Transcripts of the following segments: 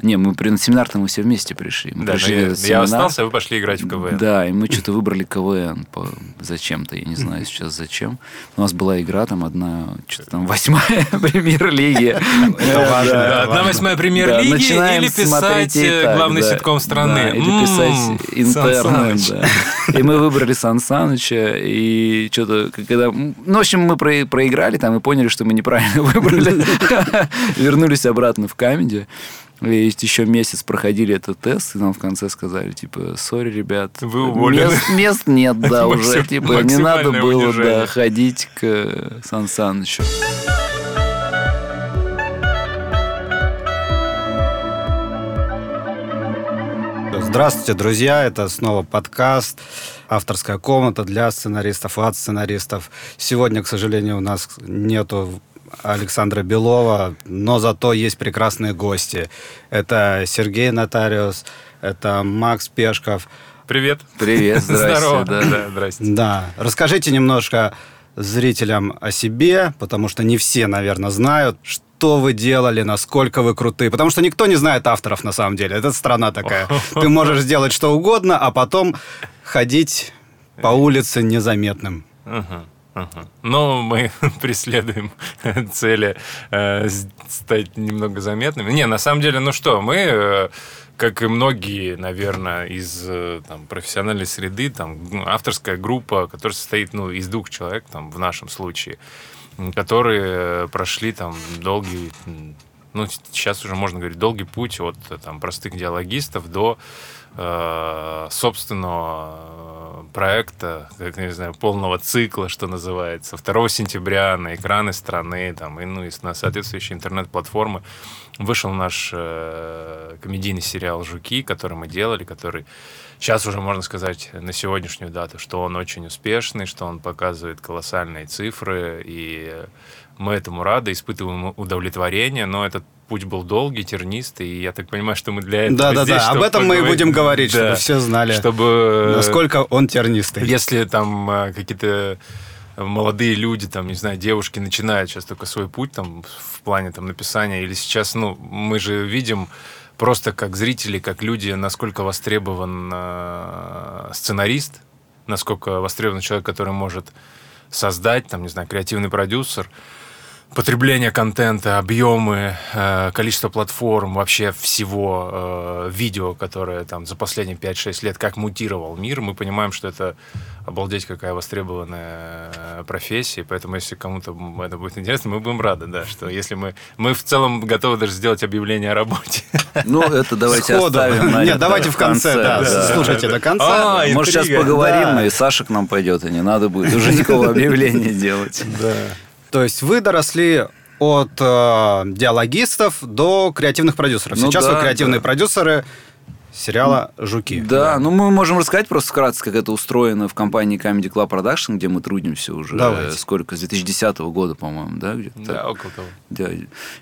Не, мы при, на семинар-то мы все вместе пришли. Мы Да, пришли я семинар. остался, а вы пошли играть в КВН. Да, и мы что-то выбрали КВН по... зачем-то, я не знаю сейчас зачем. У нас была игра там одна, что-то там восьмая премьер-лиги. Одна восьмая премьер-лиги начинаем или смотреть писать э, главный ситком страны. Или М, писать да. И мы выбрали Сан Саныча, и что-то, когда... Ну, в общем, мы про- проиграли там и поняли, что мы неправильно выбрали. Вернулись обратно в камеди. И еще месяц проходили этот тест, и нам в конце сказали, типа, сори, ребят, Вы уволены». мест, мест нет, да, уже, типа, не надо было, да, ходить к Сан Санычу. Здравствуйте, друзья! Это снова подкаст «Авторская комната» для сценаристов от сценаристов. Сегодня, к сожалению, у нас нету Александра Белова, но зато есть прекрасные гости. Это Сергей Нотариус, это Макс Пешков. Привет. Привет, здрасте, Здорово. да. Да, здрасте. Да, расскажите немножко зрителям о себе, потому что не все, наверное, знают, что вы делали, насколько вы крутые. Потому что никто не знает авторов на самом деле. Это страна такая. Ты можешь сделать что угодно, а потом ходить по улице незаметным. Ага, ага. Но мы преследуем цели э, стать немного заметными. Не, на самом деле, ну что, мы, э, как и многие, наверное, из э, там, профессиональной среды, там, ну, авторская группа, которая состоит ну, из двух человек, там, в нашем случае, которые прошли там долгий, ну, сейчас уже можно говорить, долгий путь от там, простых диалогистов до собственного проекта, как, не знаю, полного цикла, что называется. 2 сентября на экраны страны, там, и, ну, и на соответствующие интернет-платформы вышел наш э, комедийный сериал «Жуки», который мы делали, который сейчас уже можно сказать на сегодняшнюю дату, что он очень успешный, что он показывает колоссальные цифры, и мы этому рады, испытываем удовлетворение, но этот путь был долгий, тернистый, и я так понимаю, что мы для этого Да-да-да, здесь, об чтобы этом мы и поговорить. будем говорить, Да. чтобы все знали, Чтобы... насколько он тернистый. Если там э, какие-то молодые люди, там, не знаю, девушки начинают сейчас только свой путь там в плане там написания, или сейчас, ну, мы же видим просто как зрители, как люди, насколько востребован э, сценарист, насколько востребован человек, который может создать, там, не знаю, креативный продюсер, потребление контента, объемы, э, количество платформ, вообще всего э, видео, которое там за последние 5-6 лет, как мутировал мир, мы понимаем, что это обалдеть какая востребованная э, профессия, поэтому если кому-то это будет интересно, мы будем рады, да, что если мы... Мы в целом готовы даже сделать объявление о работе. Ну, это давайте Сходу. оставим. наверное, Нет, давайте в конце, да, да. слушайте до конца. А, Может, сейчас интрига. поговорим, Да. и Саша к нам пойдет, и не надо будет уже никакого объявления делать. То есть вы доросли от э, диалогистов до креативных продюсеров. Ну Сейчас да, вы креативные да. продюсеры сериала «Жуки». Да, ну мы можем рассказать просто вкратце, как это устроено в компании Comedy Club Production, где мы трудимся уже Давайте. э, сколько, с 2010 года, по-моему, да? Где-то так. Да, около того. Да.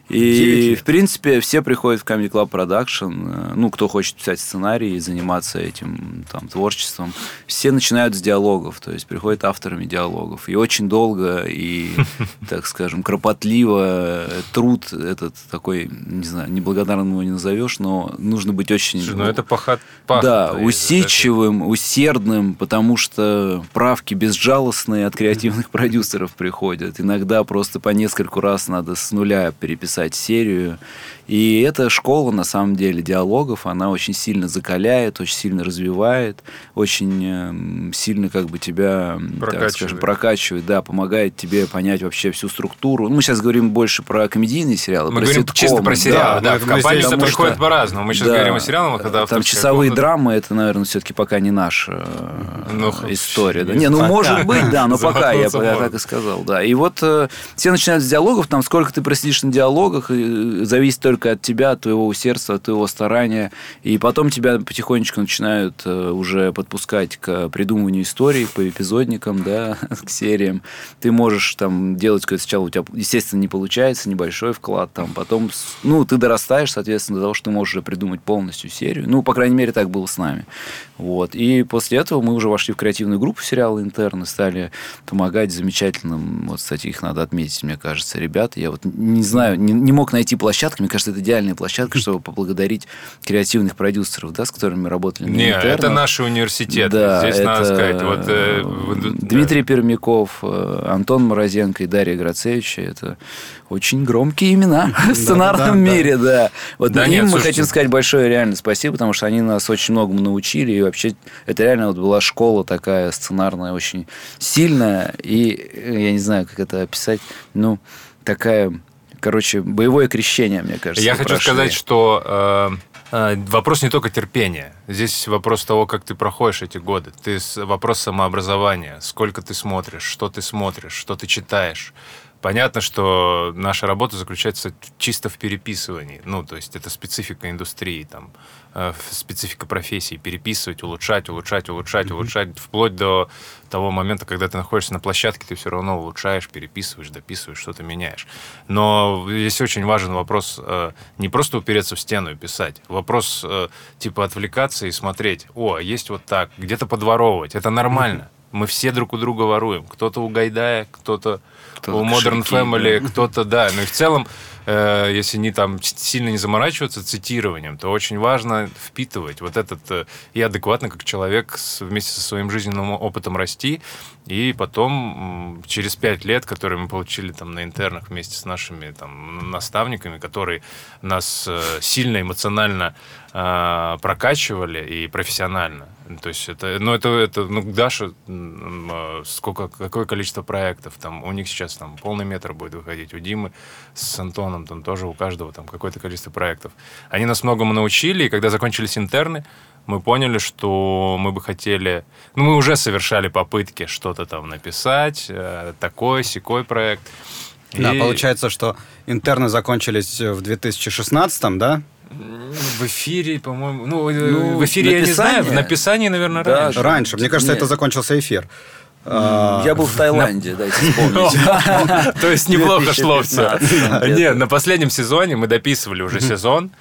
И, лет. в принципе, все приходят в Comedy Club Production, э, ну, кто хочет писать сценарий и заниматься этим там, творчеством, все начинают с диалогов, то есть приходят авторами диалогов. И очень долго и, так скажем, кропотливо труд этот такой, не знаю, неблагодарным его не назовешь, но нужно быть очень... Это пахат... Да, усидчивым, усердным, потому что правки безжалостные от креативных продюсеров приходят. Иногда просто по нескольку раз надо с нуля переписать серию. И эта школа, на самом деле, диалогов, она очень сильно закаляет, очень сильно развивает, очень эм, сильно как бы тебя, м, так Прокачивает. скажем, прокачивает, да, помогает тебе понять вообще всю структуру. Ну, мы сейчас говорим больше про комедийные сериалы, Мы про говорим ситкомы, чисто про сериалы, да. мы- в здесь- это потому приходит что- по-разному. Мы сейчас Да. говорим о сериалах, когда Там часовые комната- драмы, это, наверное, все-таки пока не наша э, Ну, история. Да? не ну пока. может быть, да, но пока, я, я так и сказал, да. И вот э, все начинают с диалогов, там сколько ты просидишь на диалогах, и, э, зависит только от тебя, от твоего усердства, от твоего старания. И потом тебя потихонечку начинают э, уже подпускать к придумыванию историй по эпизодникам, да, к сериям. Ты можешь там делать какое-то сначала у тебя, естественно, не получается, небольшой вклад, там, потом, ну, ты дорастаешь, соответственно, до того, что ты можешь уже придумать полностью серию. Ну, по крайней мере, так было с нами. Вот. И после этого мы уже вошли в креативную группу сериала «Интерны», стали помогать замечательным, вот, кстати, их надо отметить, мне кажется, ребята. Я вот не знаю, не, не мог найти площадку, мне кажется, это идеальная площадка, чтобы поблагодарить креативных продюсеров, да, с которыми мы работали на Не, это наши университеты. Да, Здесь это... надо сказать. Вот, э, Дмитрий да. Пермяков, э, Антон Морозенко и Дарья Грацевич. Это очень громкие имена в сценарном мире, да. Вот им мы хотим сказать большое реально спасибо, потому что они нас очень многому научили, и вообще это реально вот была школа такая сценарная, очень сильная, и я не знаю, как это описать, ну, такая, короче, боевое крещение, мне кажется. Я хочу прошли. сказать, что э, э, вопрос не только терпения. Здесь вопрос того, как ты проходишь эти годы. Ты, вопрос самообразования. Сколько ты смотришь, что ты смотришь, что ты читаешь. Понятно, что наша работа заключается чисто в переписывании. Ну, то есть это специфика индустрии, там, специфика профессии. Переписывать, улучшать, улучшать, улучшать, mm-hmm. улучшать, вплоть до того момента, когда ты находишься на площадке, ты все равно улучшаешь, переписываешь, дописываешь, что-то меняешь. Но здесь очень важен вопрос э, не просто упереться в стену и писать. Вопрос э, типа отвлекаться и смотреть. О, есть вот так, где-то подворовывать. Это нормально. Mm-hmm. Мы все друг у друга воруем. Кто-то у Гайдая, кто-то кто у Modern кошельки, Family, да. кто-то, да. Ну и в целом, э, если не там сильно не заморачиваться цитированием, то очень важно впитывать вот этот э, и адекватно как человек с, вместе со своим жизненным опытом расти, и потом через пять лет, которые мы получили там на интернах вместе с нашими там наставниками, которые нас э, сильно эмоционально э, прокачивали и профессионально. То есть это, ну это, это, ну Даша, э, сколько, какое количество проектов там, у них сейчас там полный метр будет выходить, у Димы с Антоном там тоже у каждого там какое-то количество проектов. Они нас многому научили, и когда закончились интерны, мы поняли, что мы бы хотели... Ну, мы уже совершали попытки что-то там написать, э, такой, секой проект. Да, и... получается, что интерны закончились в 2016, да? В эфире, по-моему, ну, ну в эфире написание? я не знаю, в написании, наверное, да, раньше. Раньше, мне кажется, Нет. это закончился эфир. Я был в Таиланде, дайте вспомнить. То есть неплохо шло все. Нет, на последнем сезоне мы дописывали уже сезон,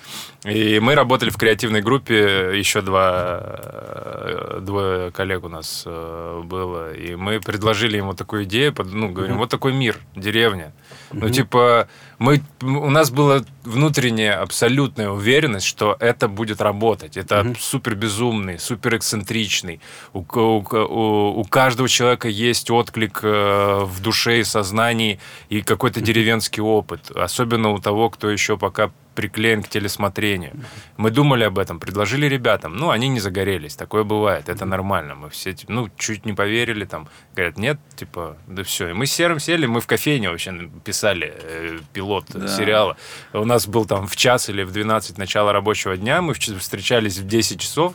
и мы работали в креативной группе, еще два, э, двое коллег у нас э, было, и мы предложили ему такую идею, ну, говорим, вот такой мир, деревня. Ну, типа, мы, у нас была внутренняя абсолютная уверенность, что это будет работать. Это mm-hmm. супер безумный, супер эксцентричный. У, у, у каждого человека есть отклик э, в душе и сознании и какой-то деревенский опыт. Особенно у того, кто еще пока приклеен к телесмотрению. Мы думали об этом, предложили ребятам. Ну, они не загорелись. Такое бывает. Это нормально. Мы все, ну, чуть не поверили. Там, говорят, нет, типа, да все. И мы с Серым сели, мы в кофейне вообще писали э, пилот да. сериала. У нас был там в час или в 12 начало рабочего дня. Мы встречались в 10 часов.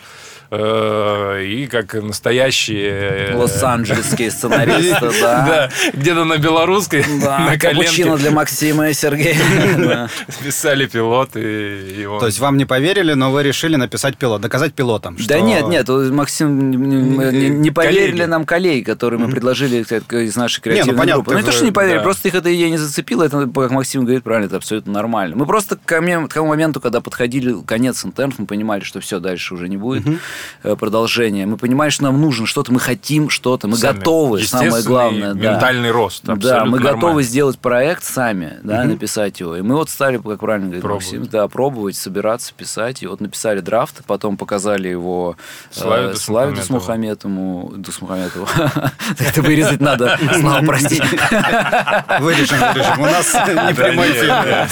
Э, и как настоящие... Э, Лос-Анджелесские сценаристы, да. Да, где-то на белорусской, на коленке. для Максима и Сергея. Писали пилот, и То есть вам не поверили, но вы решили написать пилот, доказать пилотам, Да нет, нет, Максим, не поверили нам коллеги, которые мы предложили из нашей ну, креативной группы. Ну, не то, что не поверили, просто их эта идея не зацепила, это, как Максим говорит правильно, это абсолютно нормально. Мы просто к тому моменту, когда подходили конец интернов, мы понимали, что все, дальше уже не будет. Э, продолжение. Мы понимаем, что нам нужно что-то, мы хотим что-то, мы сами. готовы, самое главное. Ментальный да. рост. Да, мы нормально. готовы сделать проект сами, да, угу. написать его. И мы вот стали, как правильно говорит пробовать. Максим, да, пробовать, собираться, писать. И вот написали драфт, потом показали его Славе, э, Славе Дусмухаметову. Дусмухаметову. Это вырезать надо. Слава, прости. Вырежем, вырежем. У нас не прямой эфир.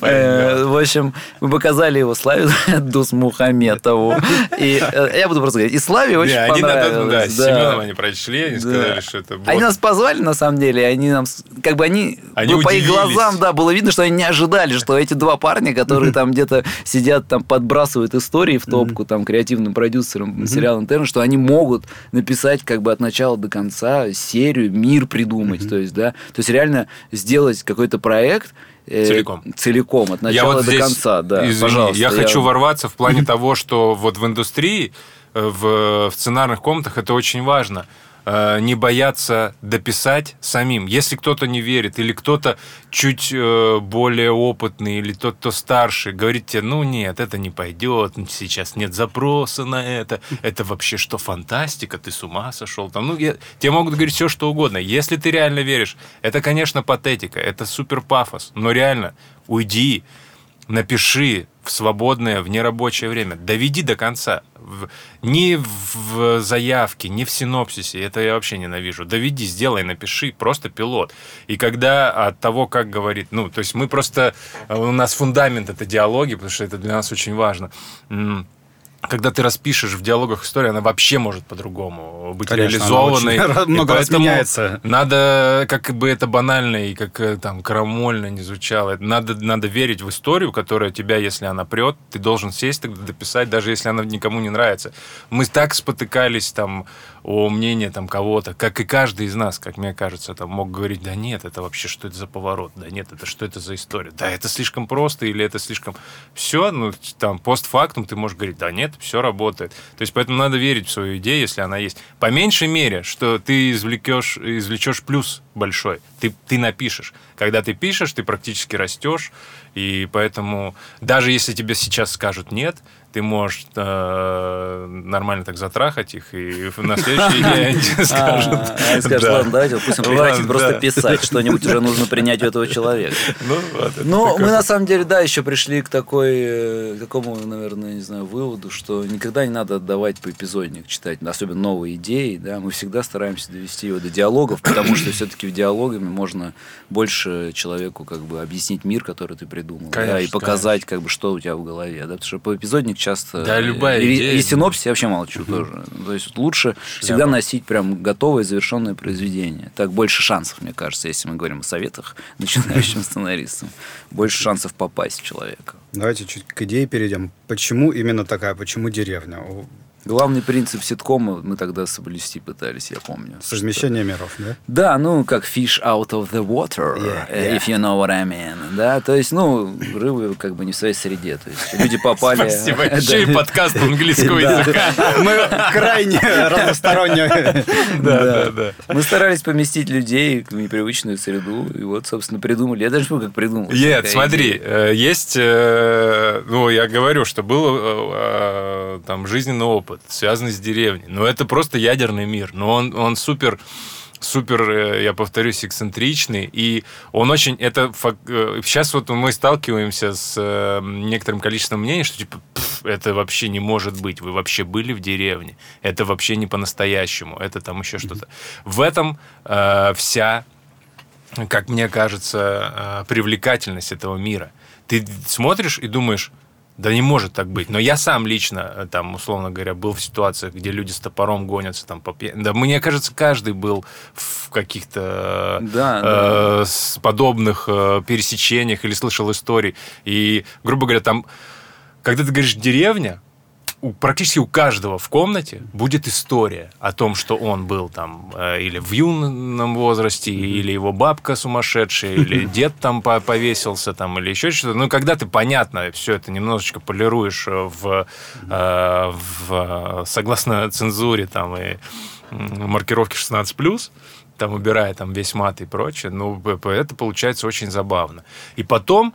Э, в общем, мы показали его Славе Дусмухаметову. И э, я буду просто говорить. И Славе очень не, понравилось. да, с Семеном они прочли, они сказали, что это Они нас позвали, на самом деле, они нам, как бы они, они ну, по их глазам, да, было видно, что они не ожидали, что эти два парня, которые там где-то сидят, там подбрасывают истории в топку, там, креативным продюсером сериала «Интерн», что они могут написать как бы от начала до конца серию, мир придумать, то есть, да, то есть реально сделать какой-то проект, целиком. Целиком, от начала я вот до здесь, конца, да. Извини, пожалуйста, я, я хочу ворваться в плане того, что вот в индустрии, э, в, в сценарных комнатах это очень важно. Э, не бояться дописать самим. Если кто-то не верит, или кто-то чуть э, более опытный, или тот, кто старше, говорит тебе, ну нет, это не пойдет, сейчас нет запроса на это, это вообще что, фантастика, ты с ума сошел? Там, ну, я, тебе могут говорить все, что угодно. Если ты реально веришь, это, конечно, патетика, это супер пафос, но реально, уйди, напиши в свободное, в нерабочее время. Доведи до конца. В, ни в заявке, ни в синопсисе. Это я вообще ненавижу. Доведи, сделай, напиши. Просто пилот. И когда от того, как говорит... Ну, то есть мы просто... У нас фундамент это диалоги, потому что это для нас очень важно когда ты распишешь в диалогах историю, она вообще может по-другому быть Конечно, реализованной. много раз меняется. Надо, как бы это банально и как э, там крамольно не звучало, надо, надо верить в историю, которая тебя, если она прет, ты должен сесть тогда дописать, даже если она никому не нравится. Мы так спотыкались там о мнении там кого-то, как и каждый из нас, как мне кажется, там мог говорить, да нет, это вообще что это за поворот, да нет, это что это за история, да это слишком просто или это слишком... Все, ну там постфактум ты можешь говорить, да нет, все работает. То есть поэтому надо верить в свою идею, если она есть. По меньшей мере, что ты извлекешь, извлечешь плюс большой, ты, ты напишешь. Когда ты пишешь, ты практически растешь, и поэтому даже если тебе сейчас скажут нет, ты можешь э, нормально так затрахать их, и на следующий день скажут. А, скажут, ладно, давайте, пусть он прекратит просто писать, что-нибудь уже нужно принять у этого человека. Ну, ну мы на самом деле, да, еще пришли к такой, э, такому, наверное, не знаю, выводу, что никогда не надо отдавать по эпизодник читать, особенно новые идеи, да, мы всегда стараемся довести его до диалогов, потому что все-таки в диалогами можно больше человеку как бы объяснить мир, который ты придумал, да, и показать, как бы, что у тебя в голове, да, потому что по эпизодник часто. Да, любая и, идея. И синопсис я вообще молчу угу. тоже. То есть лучше Шляпа. всегда носить прям готовое завершенное произведение. Так больше шансов, мне кажется, если мы говорим о советах начинающим сценаристам. Больше шансов попасть в человека. Давайте чуть к идее перейдем. Почему именно такая? Почему деревня? Главный принцип ситкома мы тогда соблюсти пытались, я помню. Совмещение что... миров, да? Да, ну, как fish out of the water, yeah, yeah. if you know what I mean. Да, то есть, ну, рыбы как бы не в своей среде. То есть люди попали... Спасибо. Еще и подкаст английского языка. Мы крайне разносторонние. Да, да, да. Мы старались поместить людей в непривычную среду, и вот, собственно, придумали. Я даже как придумал. Нет, смотри, э, есть... Э, ну, я говорю, что был э, там жизненный опыт опыт, связанный с деревней. Но это просто ядерный мир. Но он, он супер супер, э, я повторюсь, эксцентричный, и он очень, это, сейчас э, вот мы сталкиваемся с э, некоторым количеством мнений, что типа, это вообще не может быть, вы вообще были в деревне, это вообще не по-настоящему, это там еще что-то. В этом э, вся, как мне кажется, э, привлекательность этого мира. Ты смотришь и думаешь, да не может так быть. Но я сам лично, э, там, условно говоря, был в ситуациях, где люди с топором гонятся там по Да, мне кажется, каждый был в каких-то да, э, да. подобных э, пересечениях или слышал истории. И, грубо говоря, там, когда ты говоришь деревня, у, практически у каждого в комнате будет история о том, что он был там э, или в юном возрасте, mm-hmm. или его бабка сумасшедшая, или дед там повесился, там, или еще что-то. Ну, когда ты, понятно, все это немножечко полируешь в, э, в согласно цензуре там и маркировке 16+, там убирая там весь мат и прочее, ну, это получается очень забавно. И потом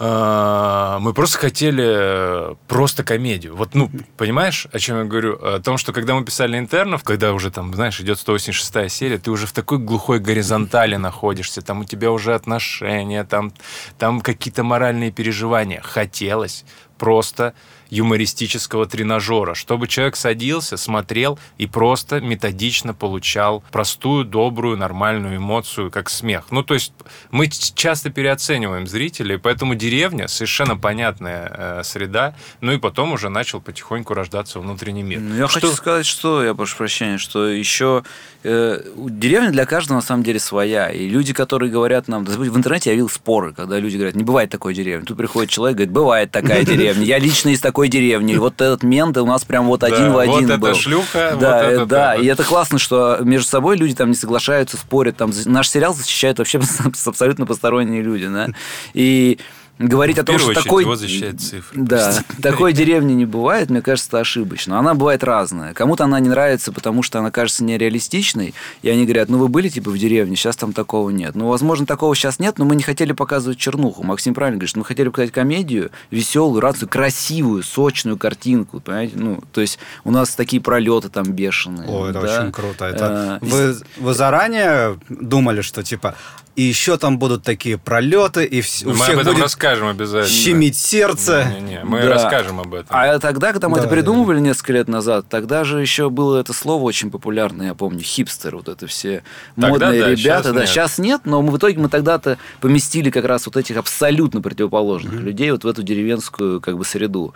мы просто хотели э, просто комедию. Вот, ну, понимаешь, о чем я говорю? О том, что когда мы писали «Интернов», когда уже там, знаешь, идет 186-я серия, ты уже в такой глухой горизонтали находишься, там у тебя уже отношения, там, там какие-то моральные переживания. Хотелось просто юмористического тренажера, чтобы человек садился, смотрел и просто методично получал простую, добрую, нормальную эмоцию, как смех. Ну, то есть мы часто переоцениваем зрителей, поэтому деревня совершенно понятная э, среда, ну и потом уже начал потихоньку рождаться внутренний мир. Я что... хочу сказать, что, я прошу прощения, что еще э, деревня для каждого на самом деле своя, и люди, которые говорят нам, в интернете я видел споры, когда люди говорят, не бывает такой деревни, тут приходит человек, говорит, бывает такая деревня, я лично из такой деревни, вот этот мент у нас прям вот один в один вот был. это шлюха, да, вот это, да, и это классно, что между собой люди там не соглашаются, спорят, там наш сериал защищает вообще абсолютно посторонние люди, да, и говорить В о том, что очередь такой... его защищает цифры. Да, Просто. такой деревни не бывает, мне кажется, это ошибочно. Она бывает разная. Кому-то она не нравится, потому что она кажется нереалистичной, и они говорят, ну вы были типа в деревне, сейчас там такого нет. Ну, возможно, такого сейчас нет, но мы не хотели показывать чернуху. Максим правильно говорит, что мы хотели показать комедию, веселую, радостную, красивую, сочную картинку, понимаете? Ну, то есть у нас такие пролеты там бешеные. О, это да. очень круто. Это Э, вы, вы заранее думали, что типа и еще там будут такие пролеты, и вс- у Мы об всех этом будет расскажем обязательно. щемить сердце. Не-не-не, мы Да. расскажем об этом. А тогда, когда мы Да, это придумывали несколько лет назад, тогда же еще было это слово очень популярное, я помню, хипстер, вот это все Тогда модные да, ребята. щас да, нет. сейчас нет, но мы в итоге мы тогда-то поместили как раз вот этих абсолютно противоположных людей вот в эту деревенскую как бы среду.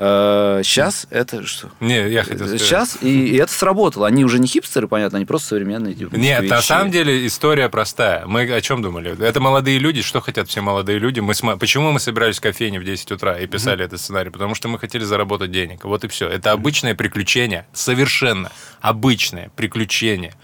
Сейчас это что? Не, я хотел сказать. Сейчас, и, и это сработало. Они уже не хипстеры, понятно, они просто современные. Типа, Нет, на самом деле история простая. Мы о чем думали? Это молодые люди. Что хотят все молодые люди? Мы сма- Почему мы собирались в кофейне в 10 утра и писали этот сценарий? Потому что мы хотели заработать денег. Вот и все. Это обычное приключение. Совершенно обычное приключение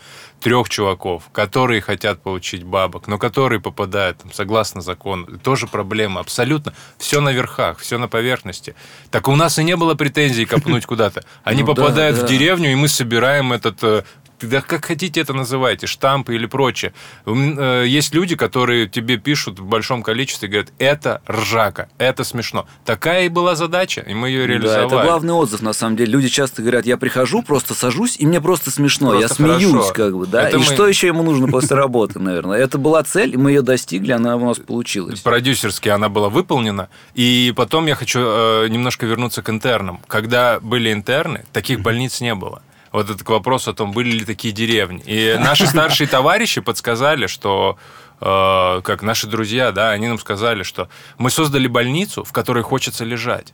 трех чуваков, которые хотят получить бабок, но которые попадают там, согласно закону. Тоже проблема. Абсолютно. Все на верхах, все на поверхности. Так у нас и не было претензий копнуть куда-то. Они Ну да, попадают в деревню, и мы собираем этот э, да как хотите это называйте, штампы или прочее. Э, Есть люди, которые тебе пишут в большом количестве и говорят, это ржака, это смешно. Такая и была задача, и мы ее Да, реализовали. это главный отзыв, на самом деле. Люди часто говорят, я прихожу, просто сажусь, и мне просто смешно. я Просто смеюсь, хорошо. как бы, да. Это и мы- что еще ему нужно после работы, наверное? Это была цель, и мы ее достигли, она у нас получилась. Продюсерски она была выполнена. И потом я хочу э, немножко вернуться к интернам. Когда были интерны, таких больниц не было. Вот это к вопросу о том, были ли такие деревни. И наши старшие товарищи подсказали, что э, как наши друзья, да, они нам сказали, что мы создали больницу, в которой хочется лежать.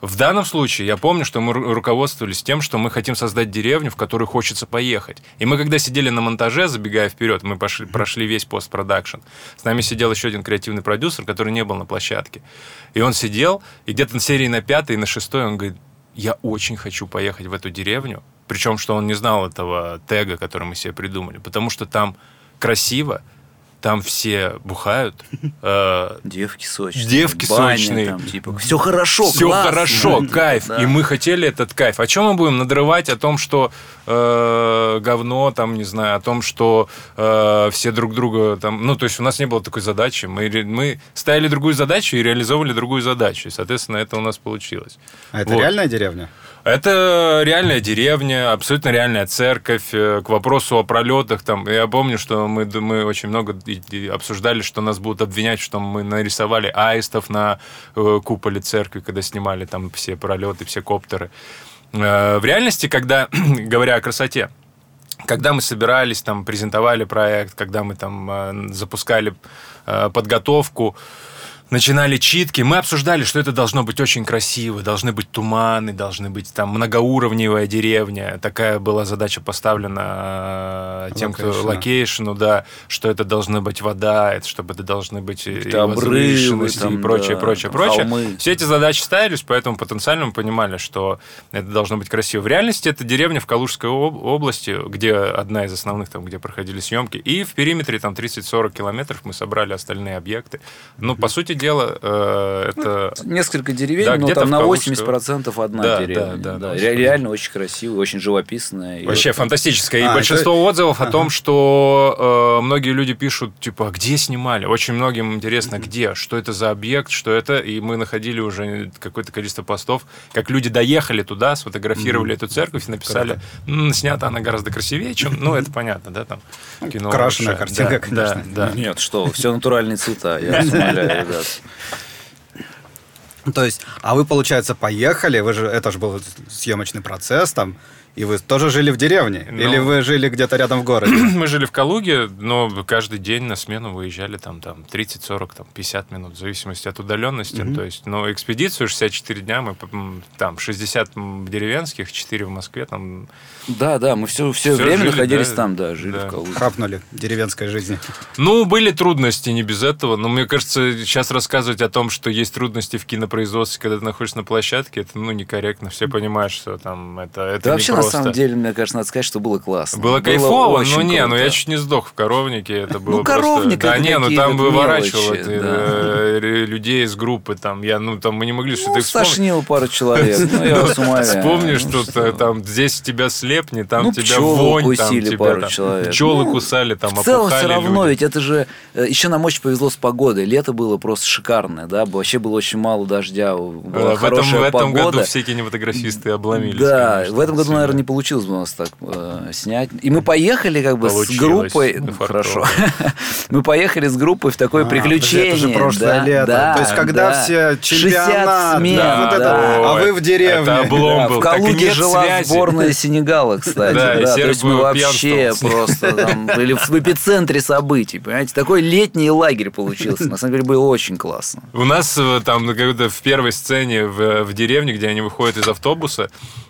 В данном случае я помню, что мы ру- руководствовались тем, что мы хотим создать деревню, в которую хочется поехать. И мы, когда сидели на монтаже, забегая вперед, мы пошли, прошли весь постпродакшн. С нами сидел еще один креативный продюсер, который не был на площадке. И он сидел, и где-то на серии на пятой, на шестой он говорит, я очень хочу поехать в эту деревню. Причем, что он не знал этого тега, который мы себе придумали. Потому что там красиво, там все бухают. э, Девки сочные. Девки баня сочные. Там, типа, все хорошо, все классно». хорошо, кайф. Да. И мы хотели этот кайф. О чем мы будем надрывать? О том, что э, говно, там, не знаю, о том, что э, все друг друга там. Ну, то есть у нас не было такой задачи. Мы, мы ставили другую задачу и реализовывали другую задачу. И, соответственно, это у нас получилось. А это Вот. реальная деревня? Это реальная деревня, абсолютно реальная церковь. Э, К вопросу о пролетах, там, я помню, что мы, мы очень много обсуждали, что нас будут обвинять, что мы нарисовали аистов на э, куполе церкви, когда снимали там все пролеты, все коптеры. Э, В реальности, когда, говоря о красоте, когда мы собирались, там, презентовали проект, когда мы там запускали подготовку, начинали читки, мы обсуждали, что это должно быть очень красиво, должны быть туманы, должны быть там многоуровневая деревня. Такая была задача поставлена э, тем, кто location а. location у, да, что это должна быть вода, это, чтобы это должны быть Какие-то обрывы там, и прочее, да, прочее, там прочее. холмы. Все эти задачи ставились, поэтому потенциально мы понимали, что это должно быть красиво. В реальности это деревня в Калужской об- области, где одна из основных, там, где проходили съемки. И в периметре там 30-40 километров мы собрали остальные объекты. Ну, по сути дела, э, это... Несколько деревень, Да, но там на Калужской 80% одна Да, деревня. да, да, Да, ну, ре- Реально очень красивая, очень живописная. И Вообще вот- фантастическое. И А, большинство отзывов о том, что э, многие люди пишут, типа, а где снимали? Очень многим интересно, где, что это за объект, что это. И мы находили уже какое-то количество постов, как люди доехали туда, сфотографировали эту церковь и написали, «М, снята она гораздо красивее, чем... Ну, это понятно, да, там. кино крашеная картинка, Да, конечно. Да, да. Нет, что, все натуральные цвета, я вас умоляю, ребят. То есть, а вы, получается, поехали, вы же, это же был съемочный процесс там, и вы тоже жили в деревне? Ну. Или вы жили где-то рядом в городе? Мы жили в Калуге, но каждый день на смену выезжали там, там 30, 40, там, 50 минут, в зависимости от удаленности. То есть, ну, экспедицию 64 дня, мы там 60 м, деревенских, 4 в Москве, там Да, да, мы все, все Всё время жили, находились да, там, да, жили да. в Калуге. Хапнули деревенской жизни. Ну, были трудности, не без этого. Но мне кажется, сейчас рассказывать о том, что есть трудности в кинопроизводстве, когда ты находишься на площадке, это ну некорректно. Все понимают, что там это, это Да вообще, на непросто. на самом деле, мне кажется, надо сказать, что было классно. Было, кайфово, очень но не, круто. ну я чуть не сдох в коровнике, это было Ну, коровник просто... Да не, ну там выворачивало мелочи, ты, да. э, людей из группы, там, я, ну там мы не могли что-то Ну, вспомнить. пару человек, ну, я вас умоляю. Вспомнишь, Ну, что-то там здесь тебя слепни, там Ну, тебя вонь, там укусили тебя пару человек. пчелы Ну, кусали, там В целом все равно, ведь это же... э, Еще нам очень повезло с погодой. Лето было просто шикарное, да, вообще было очень мало дождя, Э, была в этом, хорошая в этом году погода. все кинематографисты обломились. Да, в этом году, наверное, не получилось бы у нас так э, снять. И мы поехали как бы Получилось. с группой. Ну, фартово. хорошо. мы поехали с группой в такое А, приключение. это же прошлое да, лето. да, То есть, когда да. все 60 чемпионат, смен, да, вот это да. вот. А вы в деревне. Это облом Да, был. в Калуге жила связи. сборная Сенегала, кстати. Да, да, то есть мы вообще просто там были в эпицентре событий, понимаете? Такой летний лагерь получился. На самом деле было очень классно. У нас э, там ну, когда в первой сцене в, в деревне, где они выходят из автобуса, э,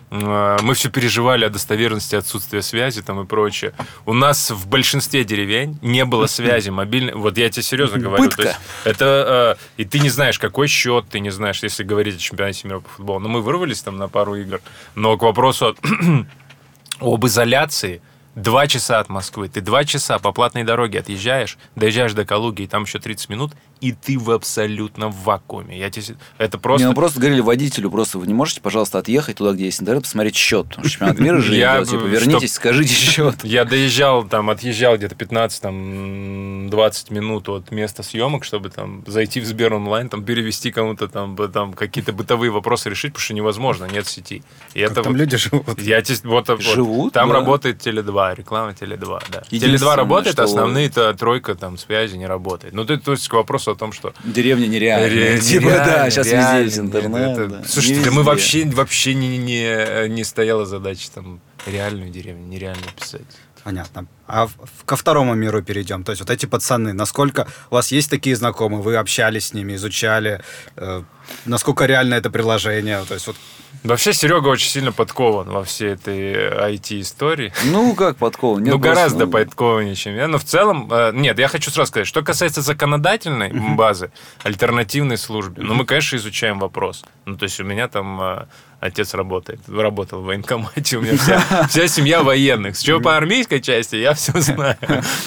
мы все переживали о достоверности отсутствия связи там и прочее. У нас в большинстве деревень не было связи мобильной. Вот я тебе серьезно говорю. Пытка. То есть это э, и ты не знаешь, какой счет, ты не знаешь, если говорить о чемпионате мира по футболу. Но мы вырвались там на пару игр. Но к вопросу об изоляции. Два часа от Москвы. Ты два часа по платной дороге отъезжаешь, доезжаешь до Калуги, и там еще 30 минут, и ты в абсолютном вакууме. Я тебе... Это просто... Не, ну просто говорили водителю, просто вы не можете, пожалуйста, отъехать туда, где есть интернет, посмотреть счет. Чемпионат мира же Я типа, вернитесь, чтоб- скажите счет. Я доезжал, там, отъезжал где-то 15, там, 20 минут от места съемок, чтобы там зайти в Сбер онлайн, там, перевести кому-то там, там какие-то бытовые вопросы решить, потому что невозможно, нет сети. И Как это там вот- люди живут. Я те- вот, вот, Живут, Там да. работает Теле2, реклама Теле2, да. Единственное, Теле2 работает, что- основные-то тройка там связи не работает. Ну, ты, то есть к вопросу о том, что Деревня нереальная. Ре- Типа, да, сейчас везде реально, есть нет, интернет. это- да. Слушайте, да мы везде. вообще, вообще не, не, не стояла задача там реальную деревню, нереально писать. Понятно. А в- ко второму миру перейдем. То есть вот эти пацаны, насколько у вас есть такие знакомые, вы общались с ними, изучали, э, насколько реально это приложение? То есть вот Вообще Серега очень сильно подкован во всей этой IT-истории. Ну, как подкован? Нет, ну, просто, гораздо ну, подкованнее, чем я. Но в целом, э, нет, я хочу сразу сказать, что касается законодательной базы, альтернативной службе, ну, мы, конечно, изучаем вопрос. Ну, то есть у меня там э, отец работает, работал в военкомате, у меня вся, вся семья военных. С чего по армейской части, я все знаю.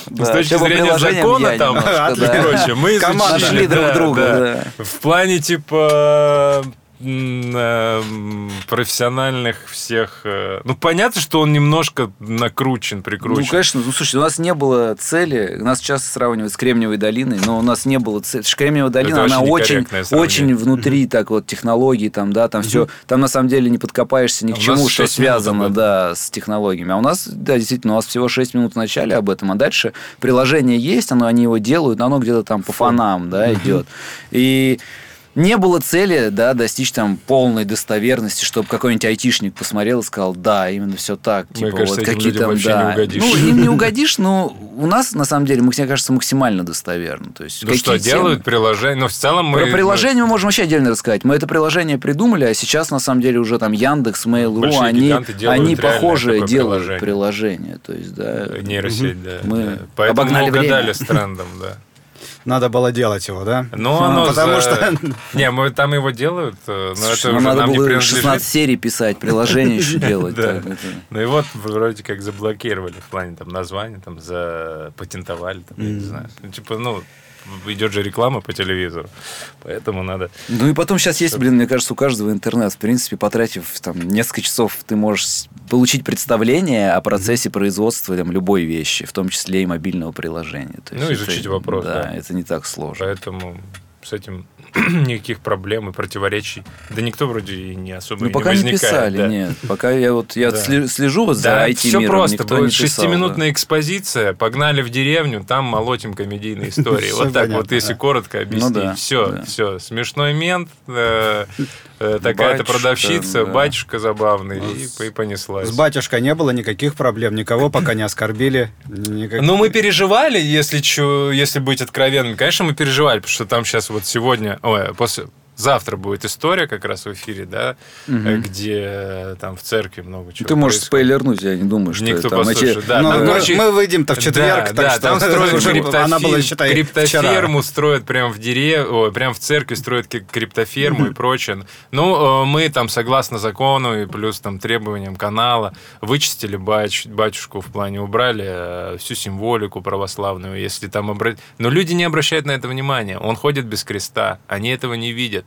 Да, С точки зрения закона там немножко, да. мы изучили. Нашли друг друга. В плане, типа, профессиональных всех... э, Ну, понятно, что он немножко накручен, прикручен. Ну, конечно, ну, слушай, у нас не было цели, нас часто сравнивают с Кремниевой долиной, но у нас не было цели. Кремниевая долина, Это она очень очень, очень внутри, так вот, технологий, там, да, там все, там на самом деле не подкопаешься ни А к у чему, что 6 минут об связано, да, с технологиями. А у нас, да, действительно, у нас всего 6 минут в начале об этом, а дальше приложение есть, оно, они его делают, но оно где-то там по фонам, да, идет. И не было цели, да, достичь там полной достоверности, чтобы какой-нибудь айтишник посмотрел и сказал, да, именно все так. Мне Типа, кажется, вот какие там, да. не угодишь. Ну, им не угодишь, но у нас, на самом деле, мы, мне кажется, максимально достоверно. То есть, Ну что, темы- делают приложение, но в целом мы... Про приложение мы можем вообще отдельно рассказать. Мы это приложение придумали, а сейчас, на самом деле, уже там Яндекс, Mail.ru, они, они похожие делают приложение. приложение. То есть, да. мы- Нейросеть, да. Мы да. Поэтому мы обогнали угадали время. с трендом, да. надо было делать его, да? Ну, оно Потому за- что Не, мы там его делают, э, но Слушай, это ну, уже надо нам не было принадлежит. 16 серий писать, приложение еще делать. Ну и вот вроде как заблокировали в плане там названия, там запатентовали, там, я не знаю. Ну, типа, ну, идет же реклама по телевизору, поэтому надо... Ну и потом сейчас есть, блин, мне кажется, у каждого интернет. В принципе, потратив там несколько часов, ты можешь получить представление о процессе производства там, любой вещи, в том числе и мобильного приложения. То Ну, это- изучить вопрос, да. это не так сложно. Поэтому с этим никаких проблем и противоречий. Да никто вроде и не особо Ну, и пока не не возникает. писали, да. нет. Пока я вот я Да. слежу вот Да, за все IT-миром, просто. никто не Будет шестиминутная экспозиция, погнали в деревню, там молотим комедийные истории. Вот так вот, если да. коротко объяснить. да, Все, да. все. Смешной мент, э, э, такая-то продавщица, да. батюшка забавный, Ну, и, понеслась. С батюшкой не было никаких проблем, никого пока не оскорбили. никак- Ну, мы переживали, если, чё- если быть откровенным. Конечно, мы переживали, потому что там сейчас вот сегодня, ой, после, завтра будет история как раз в эфире, да, угу. где там в церкви много чего Ты можешь происходит. спойлернуть, я не думаю, что Никто это послушает. Эти... Да, ну, там, короче... Мы выйдем-то в четверг, да, так да, что там строят криптофер... она была, считай, криптоферму, строят прямо в дерев... Ой, прямо в церкви строят криптоферму и прочее. Ну, э, мы там согласно закону и плюс там требованиям канала вычистили батюш... батюшку в плане убрали э, всю символику православную, если там обрать. Но люди не обращают на это внимания. Он ходит без креста, они этого не видят.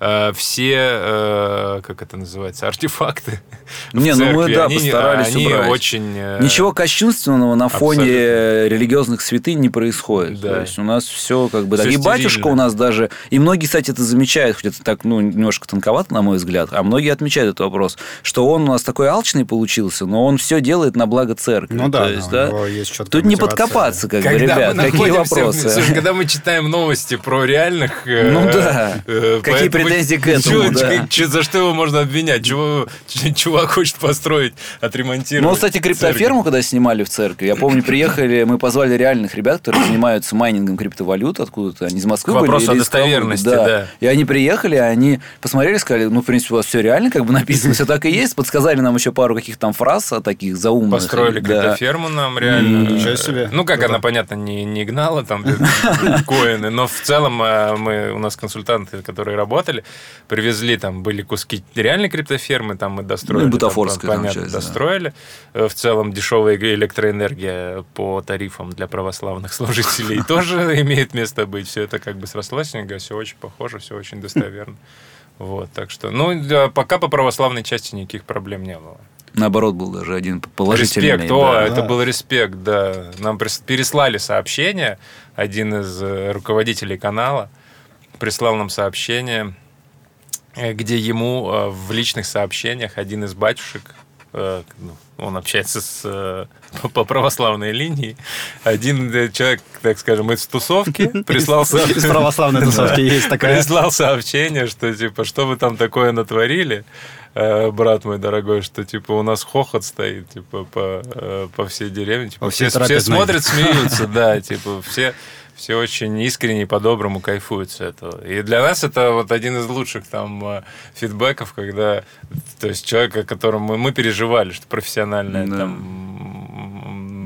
Э, все, э, как это называется, артефакты. Не, ну мы, да, они, постарались они убрать. очень... Э, Ничего кощунственного на фоне религиозных святынь не происходит. Да. То есть у нас все как бы... Все так. И батюшка у нас даже... И многие, кстати, это замечают, хоть это так, ну, немножко тонковато, на мой взгляд, а многие отмечают этот вопрос, что он у нас такой алчный получился, но он все делает на благо церкви. Ну да, есть, да? есть Тут не подкопаться, как когда бы, ребят, какие вопросы. Слушай, когда мы читаем новости про реальных... Ну да, какие претензии к этому, да. За что его можно обвинять? Чувак хочет построить, отремонтировать. Ну, кстати, криптоферму, когда снимали в церкви, я помню, приехали, мы позвали реальных ребят, которые занимаются майнингом криптовалют откуда-то, они из Москвы были. Вопрос о достоверности, да. И они приехали, они посмотрели, сказали, ну, в принципе, у вас все реально как бы написано, все так и есть, подсказали нам еще пару каких-то там фраз таких заумных. Построили криптоферму нам реально. Ничего себе. Ну, как она, понятно, не, не гнала там коины, но в целом э, мы, у нас консультанты, которые работали, привезли, там были куски реальной криптофермы, там мы достроили. Ну, бутафорская там, понятно, часть, достроили. Да. В целом дешевая электроэнергия по тарифам для православных служителей тоже имеет место быть. Все это как бы срослось, все очень похоже, все очень достоверно. Вот, так что, ну, пока по православной части никаких проблем не было. Наоборот, был даже один положительный. Респект, о, да. это был респект, да. Нам переслали сообщение, один из э, руководителей канала прислал нам сообщение, Э, где ему э, в личных сообщениях один из батюшек, э, ну, он общается с, по православной линии, один человек, так скажем, из тусовки прислал Из православной тусовки есть такая. Прислал сообщение, что типа, что вы там такое натворили, брат мой дорогой, что типа у нас хохот стоит, типа по, по всей деревне, типа все, все смотрят, смеются, да, типа все все очень искренне и по-доброму кайфуют с этого. И для нас это вот один из лучших там э, фидбэков, когда то есть человек, о котором мы, мы переживали, что профессиональное да. там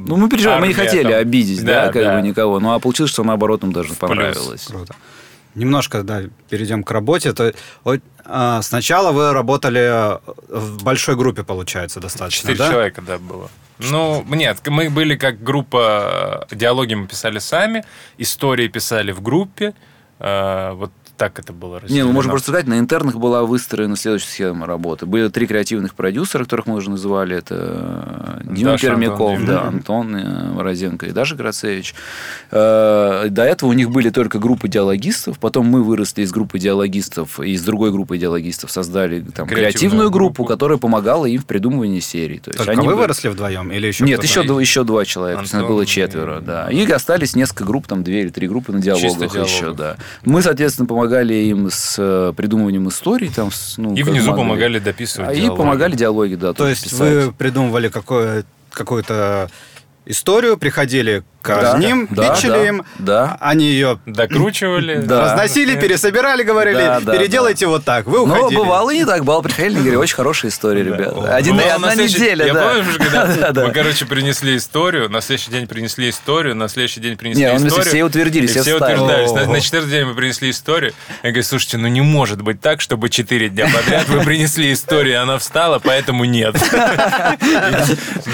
ну, мы переживали, мы не хотели там... обидеть, да, да как да. бы никого. Ну, а получилось, что наоборот нам даже понравилось. Круто. Немножко, да, перейдем к работе. То, вот, а, сначала вы работали в большой группе, получается, достаточно, Четыре да? человека, да, было. Ну, нет, мы были как группа, диалоги мы писали сами, истории писали в группе, э, вот так это было разделено. Не, ну можно просто сказать, на интернах была выстроена следующая схема работы. Были три креативных продюсера, которых мы уже называли. Это Дима Даша, Пермяков, Антон, да, Антон э, Морозенко и Даша Грацевич. Э, до этого у них были только группы диалогистов. Потом мы выросли из группы диалогистов и из другой группы диалогистов создали там, креативную группу, группу, которая помогала им в придумывании серий. То есть только они вы выросли вдвоем или еще Нет, еще, еще два человека. Антон, было четверо, и... да. И остались несколько групп, там две или три группы на диалогах еще, да. Мы, соответственно, помогали помогали им с э, придумыванием историй. Там, ну, и внизу могли. помогали дописывать а, диалоги. И помогали диалоги, да. То есть писать. вы придумывали какое, какую-то историю, приходили к да, ним, да, им, да. они ее докручивали, да. разносили, пересобирали, говорили, да, да, переделайте да. вот так, вы уходили. Но бывало и не так, бывало, приходили, говорили, очень хорошая история, ребят. Один, Бывало одна следующий... неделя, Я да. помню, когда мы, короче, принесли историю, на следующий день принесли историю, на следующий день принесли не, историю. все утвердились, все, все утверждались. На, на четвертый день мы принесли историю. Я говорю, слушайте, ну не может быть так, чтобы четыре дня подряд вы принесли историю, она встала, поэтому нет.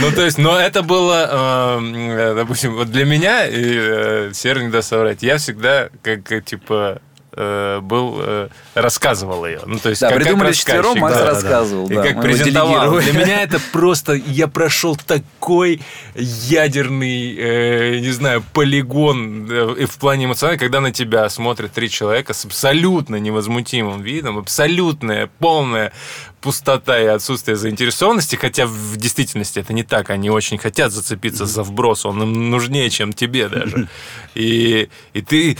Ну, то есть, но это было, э, допустим, вот для меня э, Сера не даст соврать. Я всегда, как, типа, э, был, э, рассказывал ее. Ну, то есть, да, как, придумали как четвером, Макс да, рассказывал. Да, да. И как презентовал. Для меня это просто... Я прошел такой ядерный, э, не знаю, полигон э, в плане эмоционального, когда на тебя смотрят три человека с абсолютно невозмутимым видом, абсолютная, полная пустота и отсутствие заинтересованности, хотя в действительности это не так, они очень хотят зацепиться за вброс, он им нужнее, чем тебе даже. И, и ты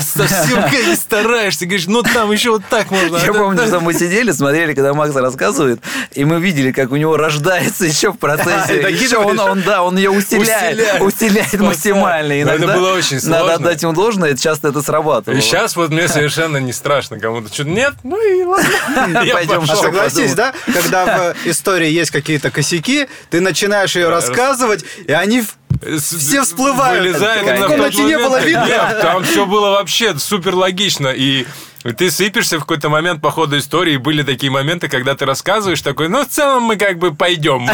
совсем стараешься, говоришь, ну там еще вот так можно. Я а помню, что мы сидели, смотрели, когда Макс рассказывает, и мы видели, как у него рождается еще в процессе. И Еще он, он, да, он ее усиляет, Усиляет. максимально. Но это было очень Надо сложно. отдать ему должное, часто это срабатывало. И сейчас вот мне совершенно не страшно кому-то что-то нет, ну и ладно. Пойдем. А согласись, да, когда в истории есть какие-то косяки, ты начинаешь ее рассказывать, и они в- все всплывают. Вылезает В комнате не было момент. видно. Нет, там все было вообще супер логично. И ты сыпешься в какой-то момент по ходу истории. И были такие моменты, когда ты рассказываешь такой, ну, в целом мы как бы пойдем.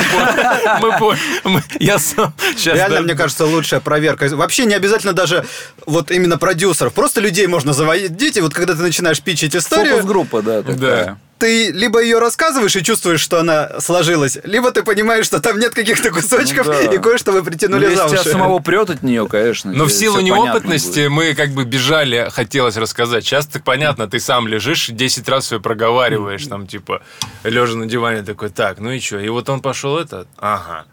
Я сам сейчас... Реально, мне кажется, лучшая проверка. Вообще не обязательно даже вот именно продюсеров. Просто людей можно заводить. И вот когда ты начинаешь пичить историю, Фокус-группа, да, такая. Ты либо ее рассказываешь и чувствуешь, что она сложилась, либо ты понимаешь, что там нет каких-то кусочков, Ну да. и кое-что вы Ну, притянули если за уши. самого прет от нее, конечно. Но в силу неопытности будет. мы как бы бежали, хотелось рассказать. Сейчас так понятно, ты сам лежишь, 10 раз все проговариваешь, там типа лежа на диване такой, так, ну и что? И вот он пошел это, ага.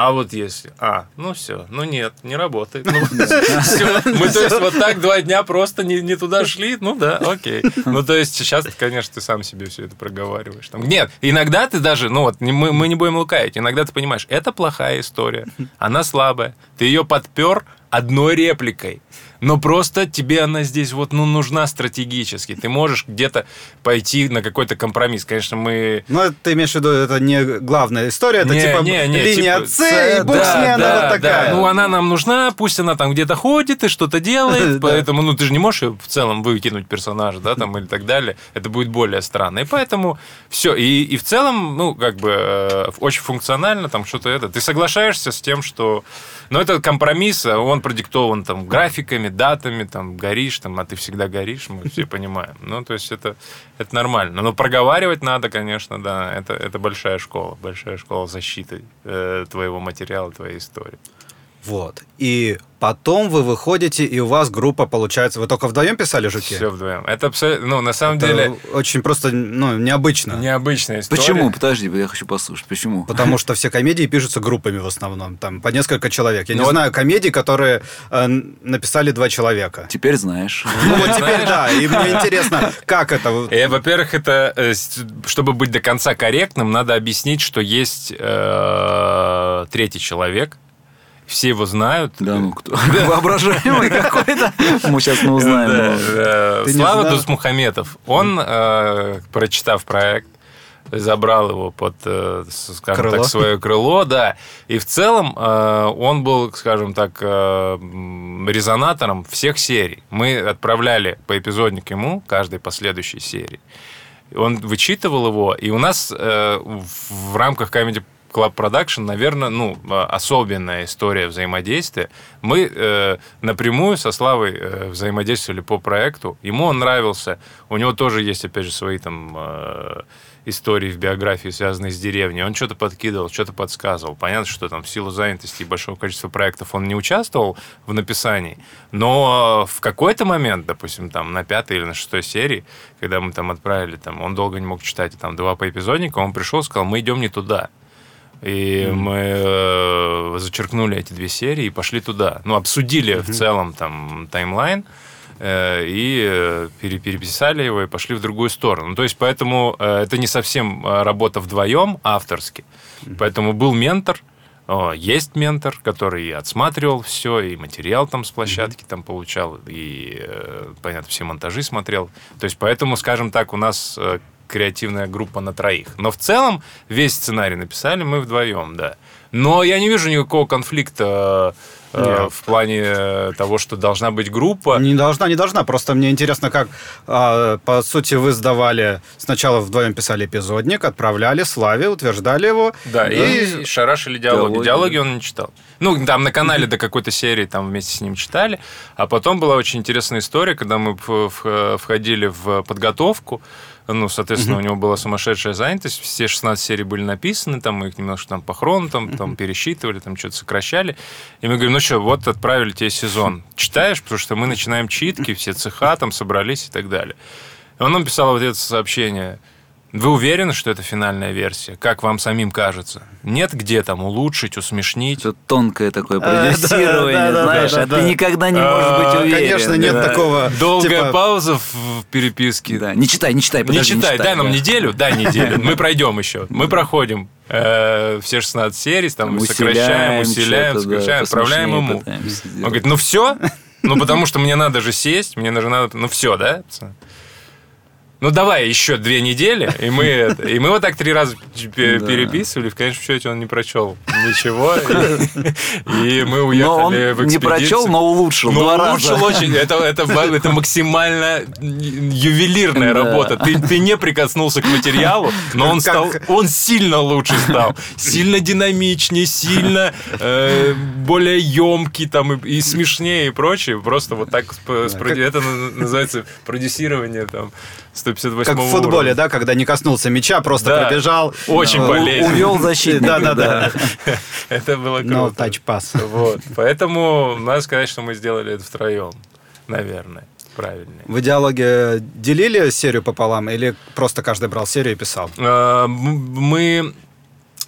А вот если, а, ну все, ну нет, не работает. Ну. Мы, то есть, вот так два дня просто не, не туда шли, ну да, окей. Ну, то есть, сейчас, конечно, ты сам себе все это проговариваешь. Там, нет, иногда ты даже, ну вот, мы, мы не будем лукавить, иногда ты понимаешь, это плохая история, она слабая, ты ее подпер одной репликой. Но просто тебе она здесь вот ну, нужна стратегически. Ты можешь где-то пойти на какой-то компромисс. Конечно, мы Ну, ты имеешь в виду, это не главная история, это Не, типа не, не, линия типа, С, и бог да, с ней, она да, вот такая. да. Ну, она нам нужна, пусть она там где-то ходит и что-то делает, поэтому, ну, ты же не можешь в целом выкинуть персонажа, да, там, или так далее. Это будет более странно. И поэтому все. И, и в целом, ну, как бы, э, очень функционально там что-то это. Ты соглашаешься с тем, что... Ну, это компромисс, а он продиктован там графиками, датами, там, горишь, там, а ты всегда горишь, мы все понимаем. Ну, то есть это, это нормально. Но проговаривать надо, конечно, да. Это, это большая школа, большая школа защиты э, твоего материала, твоей истории. Вот. И потом вы выходите, и у вас группа получается... Вы только вдвоем писали «Жуки»? Все вдвоем. Это абсолютно, ну, на самом Это деле, очень просто, ну, необычно. необычная история. Почему? Подожди, я хочу послушать. Почему? Потому что все комедии пишутся группами в основном, там по несколько человек. Я Ну не вот- знаю комедий, которые э, написали два человека. Теперь знаешь. Ну вот теперь да, и мне интересно, как это. Э, во-первых, это, э, чтобы быть до конца корректным, надо объяснить, что есть э, третий человек. Все его знают. Да ну кто? Воображаемый какой-то. Мы сейчас мы узнаем. Э, не Слава? Дусмухаметов. Он, э, прочитав проект, забрал его под, э, скажем Крыло. так, свое крыло, да. И в целом э, он был, скажем так, э, резонатором всех серий. Мы отправляли по эпизодник ему каждой последующей серии. Он вычитывал его, и у нас э, в, в рамках Comedy Club Production, наверное, ну, э, особенная история взаимодействия. Мы э, напрямую со Славой э, взаимодействовали по проекту. Ему он нравился. У него тоже есть, опять же, свои там э, истории в биографии, связанные с деревней. Он что-то подкидывал, что-то подсказывал. Понятно, что там в силу занятости и большого количества проектов он не участвовал в написании, но в какой-то момент, допустим, там на пятой или на шестой серии, когда мы там отправили, там, он долго не мог читать, там два поэпизодника, он пришел и сказал, мы идем не туда. И мы э, зачеркнули эти две серии и пошли туда. Ну, обсудили в целом там таймлайн э, и э, пере- переписали его и пошли в другую сторону. Ну, то есть, поэтому э, это не совсем э, работа вдвоем авторски. Поэтому был ментор, о, есть ментор, который и отсматривал все, и материал там с площадки там получал, и, э, понятно, все монтажи смотрел. То есть, поэтому, скажем так, у нас э, креативная группа на троих. Но в целом весь сценарий написали мы вдвоем, да. Но я не вижу никакого конфликта э, Нет. в плане э, того, что должна быть группа. Не должна, не должна. Просто мне интересно, как, а, по сути, вы сдавали... Сначала вдвоем писали эпизодник, отправляли Славе, утверждали его. Да, и, шарашили диалоги. Диалоги. Диалоги он не читал. Ну, там на канале до какой-то серии там вместе с ним читали. А потом была очень интересная история, когда мы входили в подготовку. Ну, соответственно, у него была сумасшедшая занятость. Все 16 серий были написаны, там мы их немножко там по хрону там, там пересчитывали, там что-то сокращали. И мы говорим, ну что, вот отправили тебе сезон. Читаешь, потому что мы начинаем читки, все цеха там собрались и так далее. И он нам писал вот это сообщение. Вы уверены, что это финальная версия? Как вам самим кажется? Нет где там улучшить, усмешнить? Это тонкое такое да, продюсирование, знаешь, а ты никогда не можешь А, быть уверен. Конечно, нет такого. Долгая типа, пауза в переписке. Да, не читай, не читай, Не читай, дай нам неделю, дай неделю. Мы пройдем еще. Мы проходим э, все 16 серий, там, Там сокращаем, усиляем сокращаем, отправляем ему. Он говорит, ну все? Ну потому что мне надо же сесть, мне даже надо, ну все, да? Ну давай еще две недели, и мы, и мы вот так три раза переписывали, в конечном счете он не прочел ничего, и, мы Но уехали в не прочел, но улучшил Ну, два улучшил раза. очень. Это, это, это максимально ювелирная работа. Ты, ты не прикоснулся к материалу, но он стал, он сильно лучше стал. Сильно динамичнее, сильно э, более емкий там и, и смешнее и прочее. Просто вот так это на- называется продюсирование там 158 Как в футболе, да, когда не коснулся мяча, просто Да. пробежал. Очень э, болезненно. Увел защитника. Да, да, да. Это было No круто. touch pass. Вот. Поэтому надо сказать, что мы сделали это втроем. Наверное. Правильнее. В диалоге делили серию пополам или просто каждый брал серию и писал? М- Мы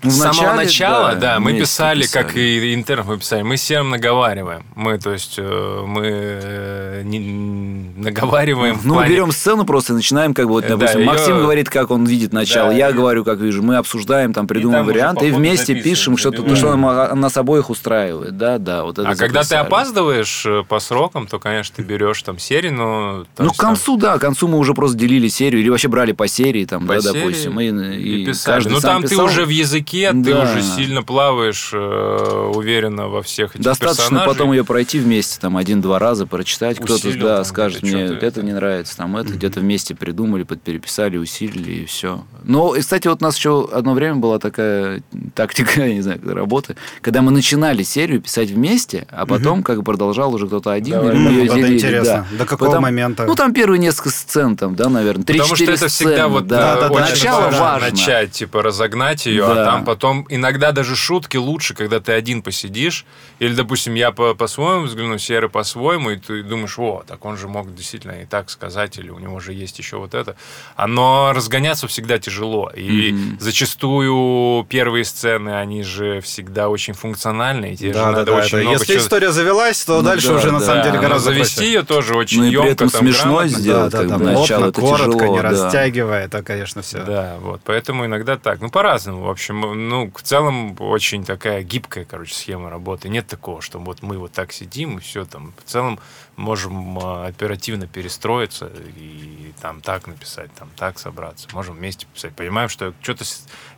Ну, с самого вначале, начала, да, да, мы вместе писали, как писали. и интернов мы писали, мы всем наговариваем. Мы, то есть, э, мы э, не- наговариваем. Ну, мы плане- берем сцену просто и начинаем, как бы, вот, Э, да, допустим, её- Максим говорит, как он видит начало, Да, я и- говорю, как вижу, мы обсуждаем, там, придумываем там варианты, и вместе пишем что-то, то, что нам, нас обоих устраивает, да, да, вот это А когда ты опаздываешь по срокам, то, конечно, ты берешь там серии, но... то Ну, к концу, да, к концу мы уже просто делили серию, или вообще брали по серии, там, по да, серии допустим, и, и и писали. каждый Ну, там ты уже в языке, ты Да. уже сильно плаваешь э, уверенно во всех этих Достаточно персонажей. потом ее пройти вместе, там, один-два раза, прочитать. Кто-то, да, там скажет, мне это это. не нравится, там, это где-то вместе придумали, подпереписали, усилили, и все. Но, и, кстати, вот у нас еще одно время была такая тактика, я не знаю, работы, когда мы начинали серию писать вместе, а потом как бы продолжал уже кто-то один, Давай, мы ее делили, интересно. да. До какого Потому- момента? Ну, там первые несколько сцен, там, да, наверное, 3 Потому что это всегда вот да, э, да, да, начало важно, важно. начать, типа, разогнать ее, Да. а там потом иногда даже шутки лучше, когда ты один посидишь, или, допустим, я по- по-своему взгляну, Серый по-своему, и ты думаешь, о, так он же мог действительно и так сказать, или у него же есть еще вот это. Оно разгоняться всегда тяжело, и Мгм. зачастую первые сцены, они же всегда очень функциональные, и тебе же Да, да, надо да. очень это- много Если чего- история завелась, то Ну дальше да, уже на да. самом деле но гораздо завести проще. ее тоже очень Ну емко, этом там, смешно грамотно. сделать. Да, как да, бы да. начало, коротко, тяжело, не да. растягивая, это, конечно, все. Да, вот. Поэтому иногда так. Ну, по-разному. В общем, ну, в целом очень такая гибкая, короче, схема работы. Нет такого, что вот мы вот так сидим и все там. В целом можем а, оперативно перестроиться и там так написать, там так собраться. Можем вместе писать. Понимаем, что что-то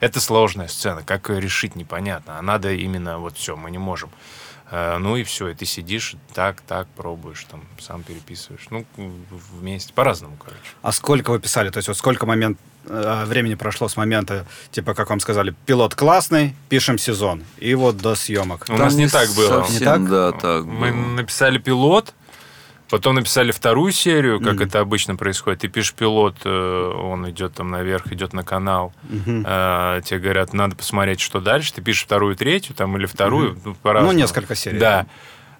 это сложная сцена. Как ее решить, непонятно. А надо именно вот все, мы не можем. Э, Ну и все, и ты сидишь, так, так, пробуешь, там, сам переписываешь. Ну, вместе, по-разному, короче. А сколько вы писали? То есть вот сколько момент, времени прошло с момента, типа, как вам сказали, пилот классный, пишем сезон, и вот до съемок. У нас не так было. совсем, Не так? Да, так Мы было. написали пилот, потом написали вторую серию, как Мгм. это обычно происходит. Ты пишешь пилот, э, он идет там наверх, идет на канал. Мгм. Э, Тебе говорят, надо посмотреть, что дальше. Ты пишешь вторую, третью, там, или вторую, ну, по-разному. Ну, несколько серий. Да.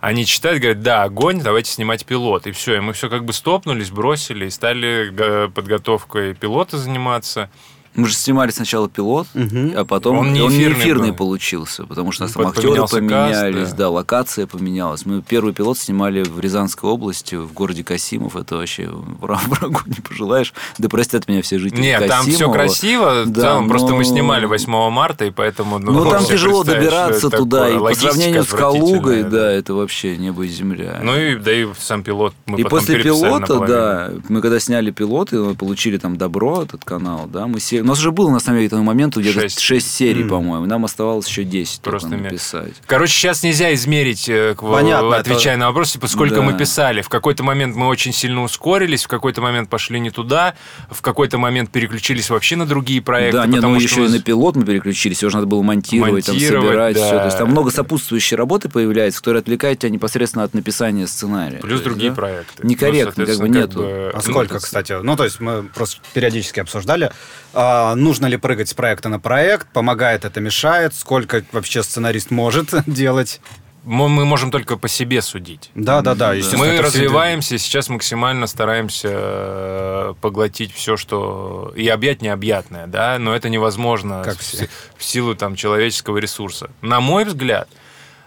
Они читают, говорят, да, огонь, давайте снимать пилот. И все, и мы все как бы стопнулись, бросили и стали э, подготовкой пилота заниматься. Мы же снимали сначала пилот, Мгм. а потом Он он не не эфирный эфирный, был. получился, потому что у нас Под- там актеры поменялся каст, поменялись, да. да. локация поменялась. Мы первый пилот снимали в Рязанской области, в городе Касимов. Это вообще вра- врагу не пожелаешь. Да простят меня все жители Нет, там все Касимова. красиво. Да, целом, просто мы но- снимали 8 марта, и поэтому... Ну, там себе тяжело добираться туда, такое. и по сравнению с Калугой, отвратительная, да, это вообще небо и земля. Ну и да и сам пилот мы и потом после пилота, да, мы когда сняли пилот, и мы получили там добро, этот канал, да, мы сели... У нас уже было, на самом деле, к тому моменту где-то Шесть. 6 серий, Мгм. по-моему. Нам оставалось еще 10 Просто только написать. Короче, сейчас нельзя измерить, э, Понятно, отвечая на вопрос, типа, сколько Да. мы писали. В какой-то момент мы очень сильно ускорились, в какой-то момент пошли не туда, в какой-то момент переключились вообще на другие проекты. да, не, ну потому что еще у и на пилот мы переключились, его же надо было монтировать, там, Монтировать, собирать да. все. То есть там много сопутствующей работы появляется, которая отвлекает тебя непосредственно от написания сценария. Плюс есть, другие да? проекты. Некорректно, Ну, как бы соответственно, нету. бы, А ну, сколько, кстати? Ну, то есть мы просто периодически обсуждали, а, нужно ли прыгать с проекта на проект, помогает это, мешает, сколько вообще сценарист может делать. мы можем только по себе судить. Да, да, да. Мы развиваемся, сейчас максимально стараемся э, поглотить все, что... И объять необъятное, да, но это невозможно Как в, все. в силу там, человеческого ресурса. На мой взгляд,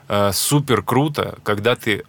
э, супер круто, когда ты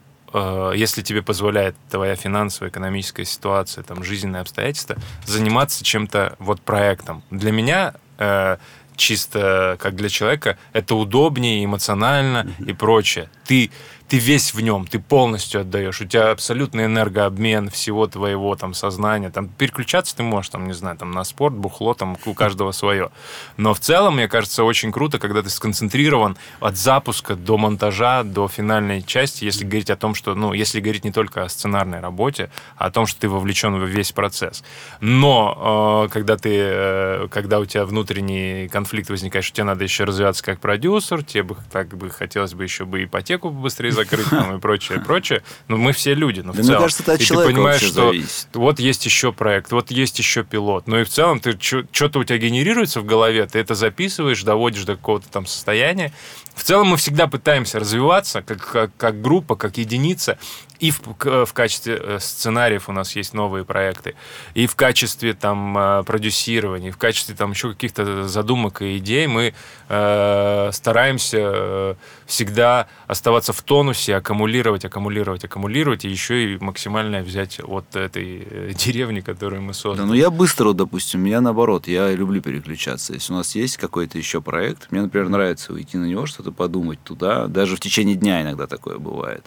если тебе позволяет твоя финансовая, экономическая ситуация, там, жизненные обстоятельства, заниматься чем-то вот проектом. Для меня э, чисто как для человека это удобнее эмоционально и прочее. Ты ты весь в нем, ты полностью отдаешь, у тебя абсолютный энергообмен всего твоего там сознания, там переключаться ты можешь, там не знаю, там на спорт, бухло, там у каждого свое. Но в целом, мне кажется, очень круто, когда ты сконцентрирован от запуска до монтажа, до финальной части, если говорить о том, что, ну, если говорить не только о сценарной работе, а о том, что ты вовлечен в весь процесс. Но э, когда ты, э, когда у тебя внутренний конфликт возникает, что тебе надо еще развиваться как продюсер, тебе бы так бы хотелось бы еще бы ипотеку быстрее закрыть там, и прочее, прочее. Но мы все люди, но в Да мне целом. кажется, это от и ты понимаешь, что зависит. вот есть еще проект, вот есть еще пилот. Ну и в целом ты что-то у тебя генерируется в голове, ты это записываешь, доводишь до какого-то там состояния. В целом мы всегда пытаемся развиваться как, как, как группа, как единица. И в, в качестве э, сценариев у нас есть новые проекты, и в качестве там э, продюсирования, и в качестве там еще каких-то задумок и идей мы э, стараемся э, всегда оставаться в тонусе, аккумулировать, аккумулировать, аккумулировать, и еще и максимально взять от этой деревни, которую мы Да, создали. ну я быстро, допустим, я наоборот, я люблю переключаться. Если у нас есть какой-то еще проект, мне, например, нравится уйти на него, что-то подумать туда. Даже в течение дня иногда такое бывает.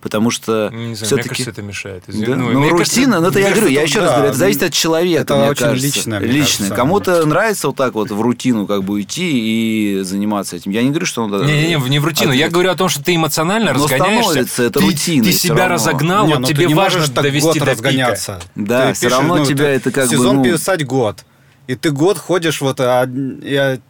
Потому что Не знаю, мне все-таки... кажется, это мешает. Да? Извини, Ну, мне рутина, кажется, ну это я говорю, я еще раз да, говорю, это зависит от человека, это мне очень кажется. личное, мне Личное. кажется. Кому-то нравится вот так вот в рутину как бы уйти и заниматься этим. Я не говорю, что надо... Не-не-не, не в рутину. Я ответ- говорю о том, что ты эмоционально Но разгоняешься. становится это ты, рутиной Ты себя равно. разогнал, Не, вот ну тебе не важно довести год до разгоняться. Да, Ты всё пишешь, равно ну, тебя это как бы, сезон ну- писать год. И ты год ходишь вот и от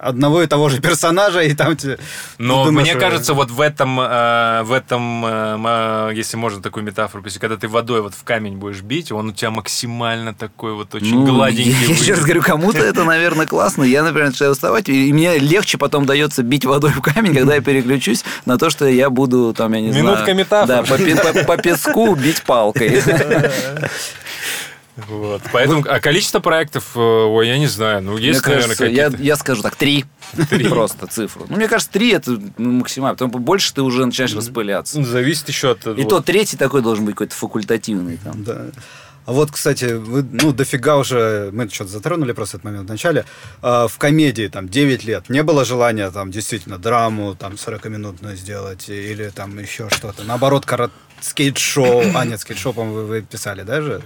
одного и того же персонажа, и там тебе... Но думаешь, мне э, кажется, вот в этом, э, в этом, э, если можно такую метафору привести, когда ты водой вот в камень будешь бить, он у тебя максимально такой вот очень Ну, гладенький. Я, я еще раз говорю, кому-то это, наверное, классно. Я, например, начинаю уставать, и мне легче потом дается бить водой в камень, когда я переключусь на то, что я буду, там, я не Минутка знаю... метафор. Да, по, по- по песку бить палкой. Вот. Поэтому, а количество проектов, э, ой, я не знаю, ну Мне есть, наверное, кажется, я, какие-то. я скажу так, три. Просто цифру. Ну, мне кажется, три это максимально. Потом больше ты уже начинаешь распыляться. Ну, Зависит еще от... И то третий такой должен быть какой-то факультативный. Там. Да. А вот, кстати, вы, ну, дофига уже, мы что-то затронули просто этот момент в начале, а, в комедии там 9 лет не было желания там действительно драму там 40-минутную сделать или там еще что-то. Наоборот, корот... скейт-шоу, а нет, скейт-шоу, по-моему, вы, вы писали, да же?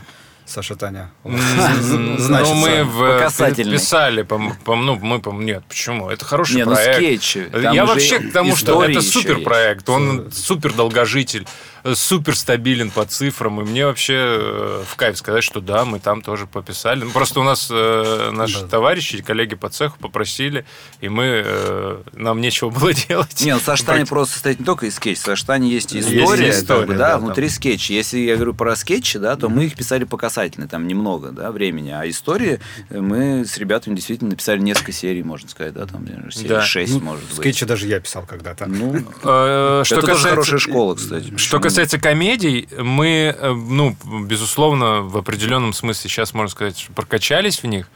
Саша Таня. Значит, ну, мы в, писали, по, по- ну, мы, по, нет, почему? Это хороший Не, ну проект. скетчи. Там Я вообще к тому, что это супер проект, он супер долгожитель, супер стабилен по цифрам, и мне вообще э, в кайф сказать, что да, мы там тоже пописали. Ну, просто у нас э, наши Да. товарищи, коллеги по цеху попросили, и мы, э, нам нечего было делать. Не, ну Саша Таня просто состоит не только из скетча, Саша Таня есть и Есть история, история, как бы, да, внутри скетча. Если я говорю про скетчи, да, то мы их писали по касательной, там немного, да, времени. А истории э, мы с ребятами действительно написали несколько серий, можно сказать, да, там серий Да. 6, Ну, может быть. Скетчи даже я писал когда-то. Ну, Э, Что это тоже касается- хорошая школа, кстати. Что касается комедий, мы, э, ну, безусловно, в определенном смысле сейчас можно сказать, что прокачались в них.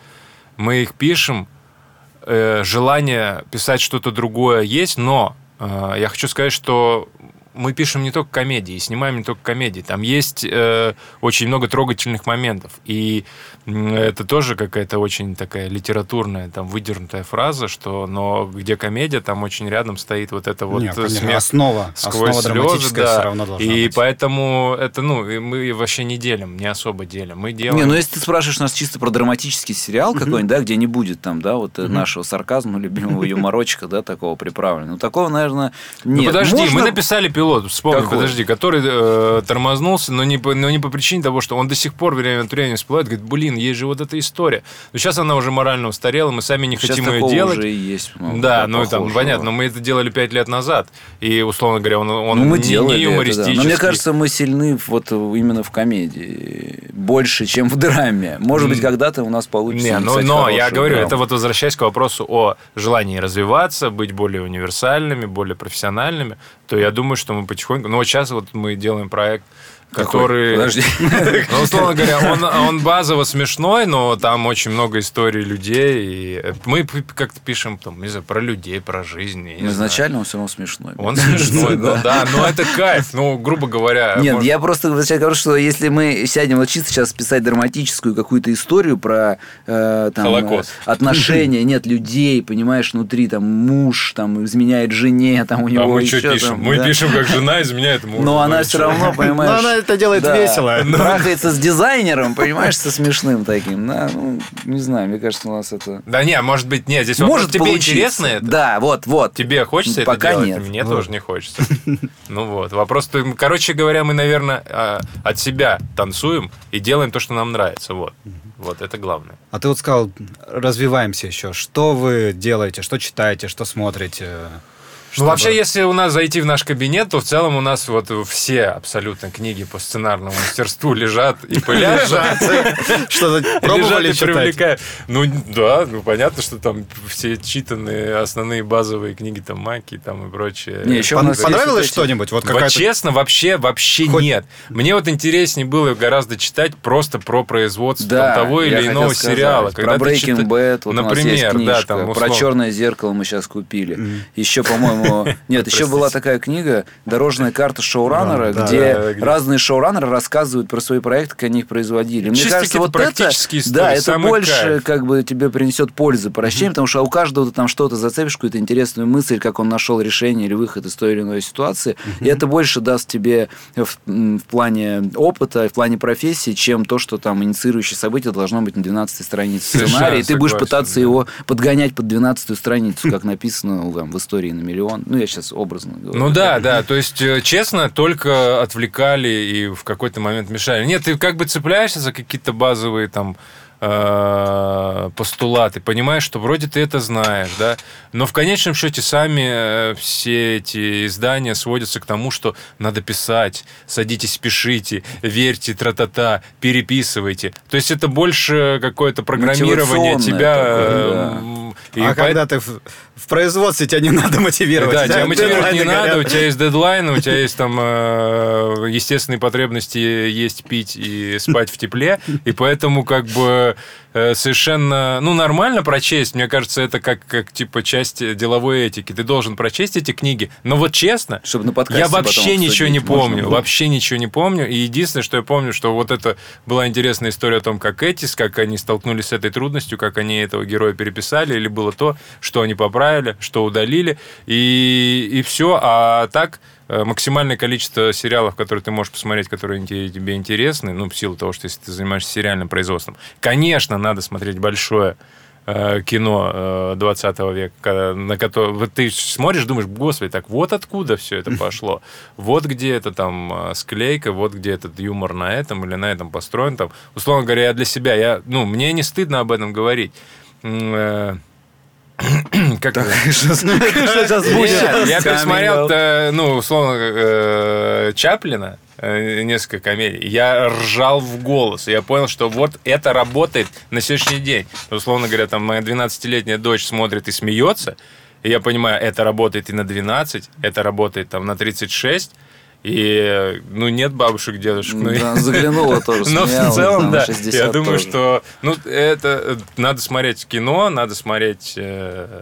Мы их пишем. Желание писать что-то другое есть, но я хочу сказать, что мы пишем не только комедии, снимаем не только комедии. Там есть э, очень много трогательных моментов. И это тоже какая-то очень такая литературная, там, выдернутая фраза, что но где комедия, там очень рядом стоит вот это вот Не, конечно, смех основа, сквозь основа слезы, драматическая да. все равно должна И быть. поэтому это, ну, мы вообще не делим, не особо делим. Мы делаем... Не, ну если ты спрашиваешь нас чисто про драматический сериал какой-нибудь, да, где не будет там, да, вот э, нашего сарказма, любимого юморочка, да, такого приправленного. Ну, такого, наверное, Ну, нет. подожди, Можно- мы написали пилот пилот, вспомни, Какой? подожди, который э, тормознулся, но не, по, но не по причине того, что он до сих пор время от времени всплывает, говорит, блин, есть же вот эта история. Но сейчас она уже морально устарела, мы сами не Сейчас хотим ее делать. уже есть. много Да, ну там понятно, но мы это делали пять лет назад. И, условно говоря, он, он Ну, мы не, не это, да. юмористический. Но мне кажется, мы сильны вот именно в комедии. Больше, чем в драме. Может быть, когда-то у нас получится Не, ну, но я говорю, драму. это вот возвращаясь к вопросу о желании развиваться, быть более универсальными, более профессиональными, то я думаю, что мы потихоньку... Ну, вот сейчас вот мы делаем проект? Который... Подожди. Ну, условно говоря, он, он базово смешной, но там очень много историй людей. И мы как-то пишем там, не знаю, про людей, про жизнь. не Ну, знаю. изначально он все равно смешной. Он смешной, ну да, но это кайф. Ну, грубо говоря... Нет, может- я просто вначале говорю, что если мы сядем вот чисто сейчас писать драматическую какую-то историю про э, там, Холокост. э, отношения, нет, людей, понимаешь, внутри там муж там изменяет жене, там у него А мы еще что пишем? там, мы да. пишем, как жена изменяет мужу. Но она Ну, все чё? равно, понимаешь... Но это делает да, весело. Трахается с дизайнером, понимаешь, со смешным таким. Да, ну, не знаю, мне кажется, у нас это... Да не, может быть, нет, здесь Может тебе получиться. интересно это? Да, вот, вот. Тебе хочется Пока это делать? нет. Мне Вот. тоже не хочется. Ну вот. Вопрос, то- короче говоря, мы, наверное, а, от себя танцуем и делаем то, что нам нравится. Вот. Вот это главное. А ты вот сказал, развиваемся еще. Что вы делаете, что читаете, что смотрите? Ну, вообще, если у нас зайти в наш кабинет, то в целом у нас вот все абсолютно книги по сценарному мастерству лежат и пылятся. Что-то пробовали и читать? привлекают. Ну, да, ну, понятно, что там все читанные основные базовые книги, там, Маки там и прочее. Не, еще Понравилось что-нибудь? Вот честно, вообще, вообще нет. Мне вот интереснее было гораздо читать просто про производство того или иного сериала. Про Breaking Bad, вот например, у нас есть да, книжка. там про черное зеркало мы сейчас купили. Еще, по-моему, нет, еще была такая книга «Дорожная карта шоураннера», где разные шоураннеры рассказывают про свои проекты, как они их производили. Мне кажется, вот это, да, это больше как бы тебе принесет пользы по ощущениям, потому что у каждого ты там что-то зацепишь, какую-то интересную мысль, как он нашел решение или выход из той или иной ситуации, и это больше даст тебе в, плане опыта, в плане профессии, чем то, что там инициирующее событие должно быть на 12 странице сценария, и ты будешь пытаться его подгонять под 12 страницу, как написано ну, там, в истории на миллион. Ну, я сейчас образно говорю. Ну да, да, то есть, э, честно, только отвлекали и в какой-то момент мешали. Нет, ты как бы цепляешься за какие-то базовые там э, постулаты, понимаешь, что вроде ты это знаешь, да, но в конечном счете сами э, все эти издания сводятся к тому, что надо писать, садитесь, пишите, верьте, тра-та-та, переписывайте. То есть это больше какое-то программирование тебя. такое, да. И А поэт- когда ты в, в производстве, тебя не надо мотивировать. да, тебя мотивировать не дедлайны надо, у горят. тебя есть дедлайны, у тебя есть там э, естественные потребности есть, пить и спать в тепле, и поэтому как бы совершенно, ну, нормально прочесть, мне кажется, это как, как типа часть деловой этики. Ты должен прочесть эти книги, но вот честно, Чтобы на я вообще ничего не можно помню, было. вообще ничего не помню. И единственное, что я помню, что вот это была интересная история о том, как Этис, как они столкнулись с этой трудностью, как они этого героя переписали, или было то, что они поправили, что удалили, и, и все. А так э, максимальное количество сериалов, которые ты можешь посмотреть, которые те- тебе интересны, ну, в силу того, что если ты занимаешься сериальным производством, конечно, надо смотреть большое э, кино э, 20 века, когда- на которое вот ты смотришь, думаешь, господи, так вот откуда все это пошло, вот где это там э, склейка, вот где этот юмор на этом или на этом построен, там, условно говоря, я для себя, я, ну, мне не стыдно об этом говорить. Как это? Что сейчас будет? Нет, Я пересмотрел, э, ну, условно, э, Чаплина, э, несколько комедий. Я ржал в голос. Я понял, что вот это работает на сегодняшний день. Условно говоря, там моя 12-летняя дочь смотрит и смеется. И я понимаю, это работает и на 12, это работает там на 36. И, ну, нет бабушек, дедушек. ну, Да, заглянула тоже, но в целом, да. 60 Я думаю, что ну, это э, надо смотреть кино, надо смотреть